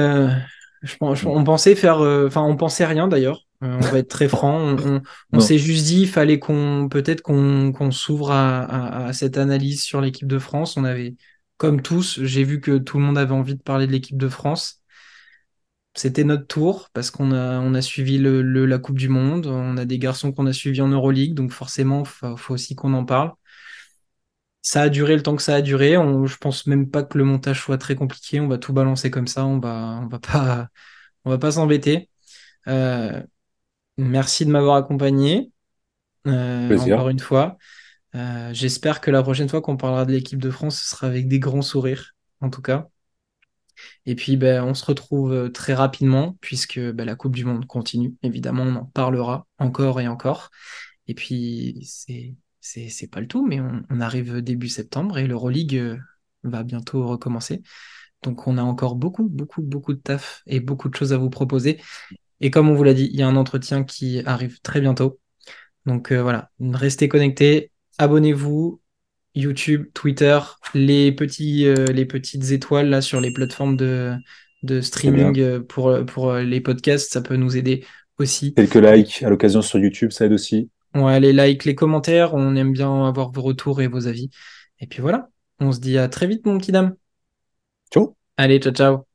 je, on pensait faire. Enfin, on pensait rien d'ailleurs. Euh, on va être très franc. On, s'est juste dit, il fallait qu'on peut-être qu'on s'ouvre à, cette analyse sur l'équipe de France. On avait, comme tous, j'ai vu que tout le monde avait envie de parler de l'équipe de France. C'était notre tour parce qu'on a, on a suivi le, la Coupe du Monde. On a des garçons qu'on a suivis en Euroleague, donc forcément, il faut, aussi qu'on en parle. Ça a duré le temps que ça a duré. On, je pense même pas que le montage soit très compliqué. On va tout balancer comme ça. On va, on va pas, on va pas s'embêter. Euh, Merci de m'avoir accompagné. Euh, encore une fois. Euh, j'espère que la prochaine fois qu'on parlera de l'équipe de France, ce sera avec des grands sourires, en tout cas. Et puis, ben, on se retrouve euh, très rapidement, puisque ben, la Coupe du Monde continue. Évidemment, on en parlera encore et encore. Et puis, c'est c'est pas le tout, mais on, arrive début septembre et l'Euroleague va bientôt recommencer. Donc, on a encore beaucoup, beaucoup, beaucoup de taf et beaucoup de choses à vous proposer. Et comme on vous l'a dit, il y a un entretien qui arrive très bientôt. Donc euh, voilà, restez connectés, abonnez-vous, YouTube, Twitter, les, petits, euh, les petites étoiles là sur les plateformes de, de streaming euh, pour, pour les podcasts, ça peut nous aider aussi. Quelques likes à l'occasion sur YouTube, ça aide aussi. Ouais, les likes, les commentaires, on aime bien avoir vos retours et vos avis. Et puis voilà, on se dit à très vite mon petit dame. Ciao. Allez, ciao ciao.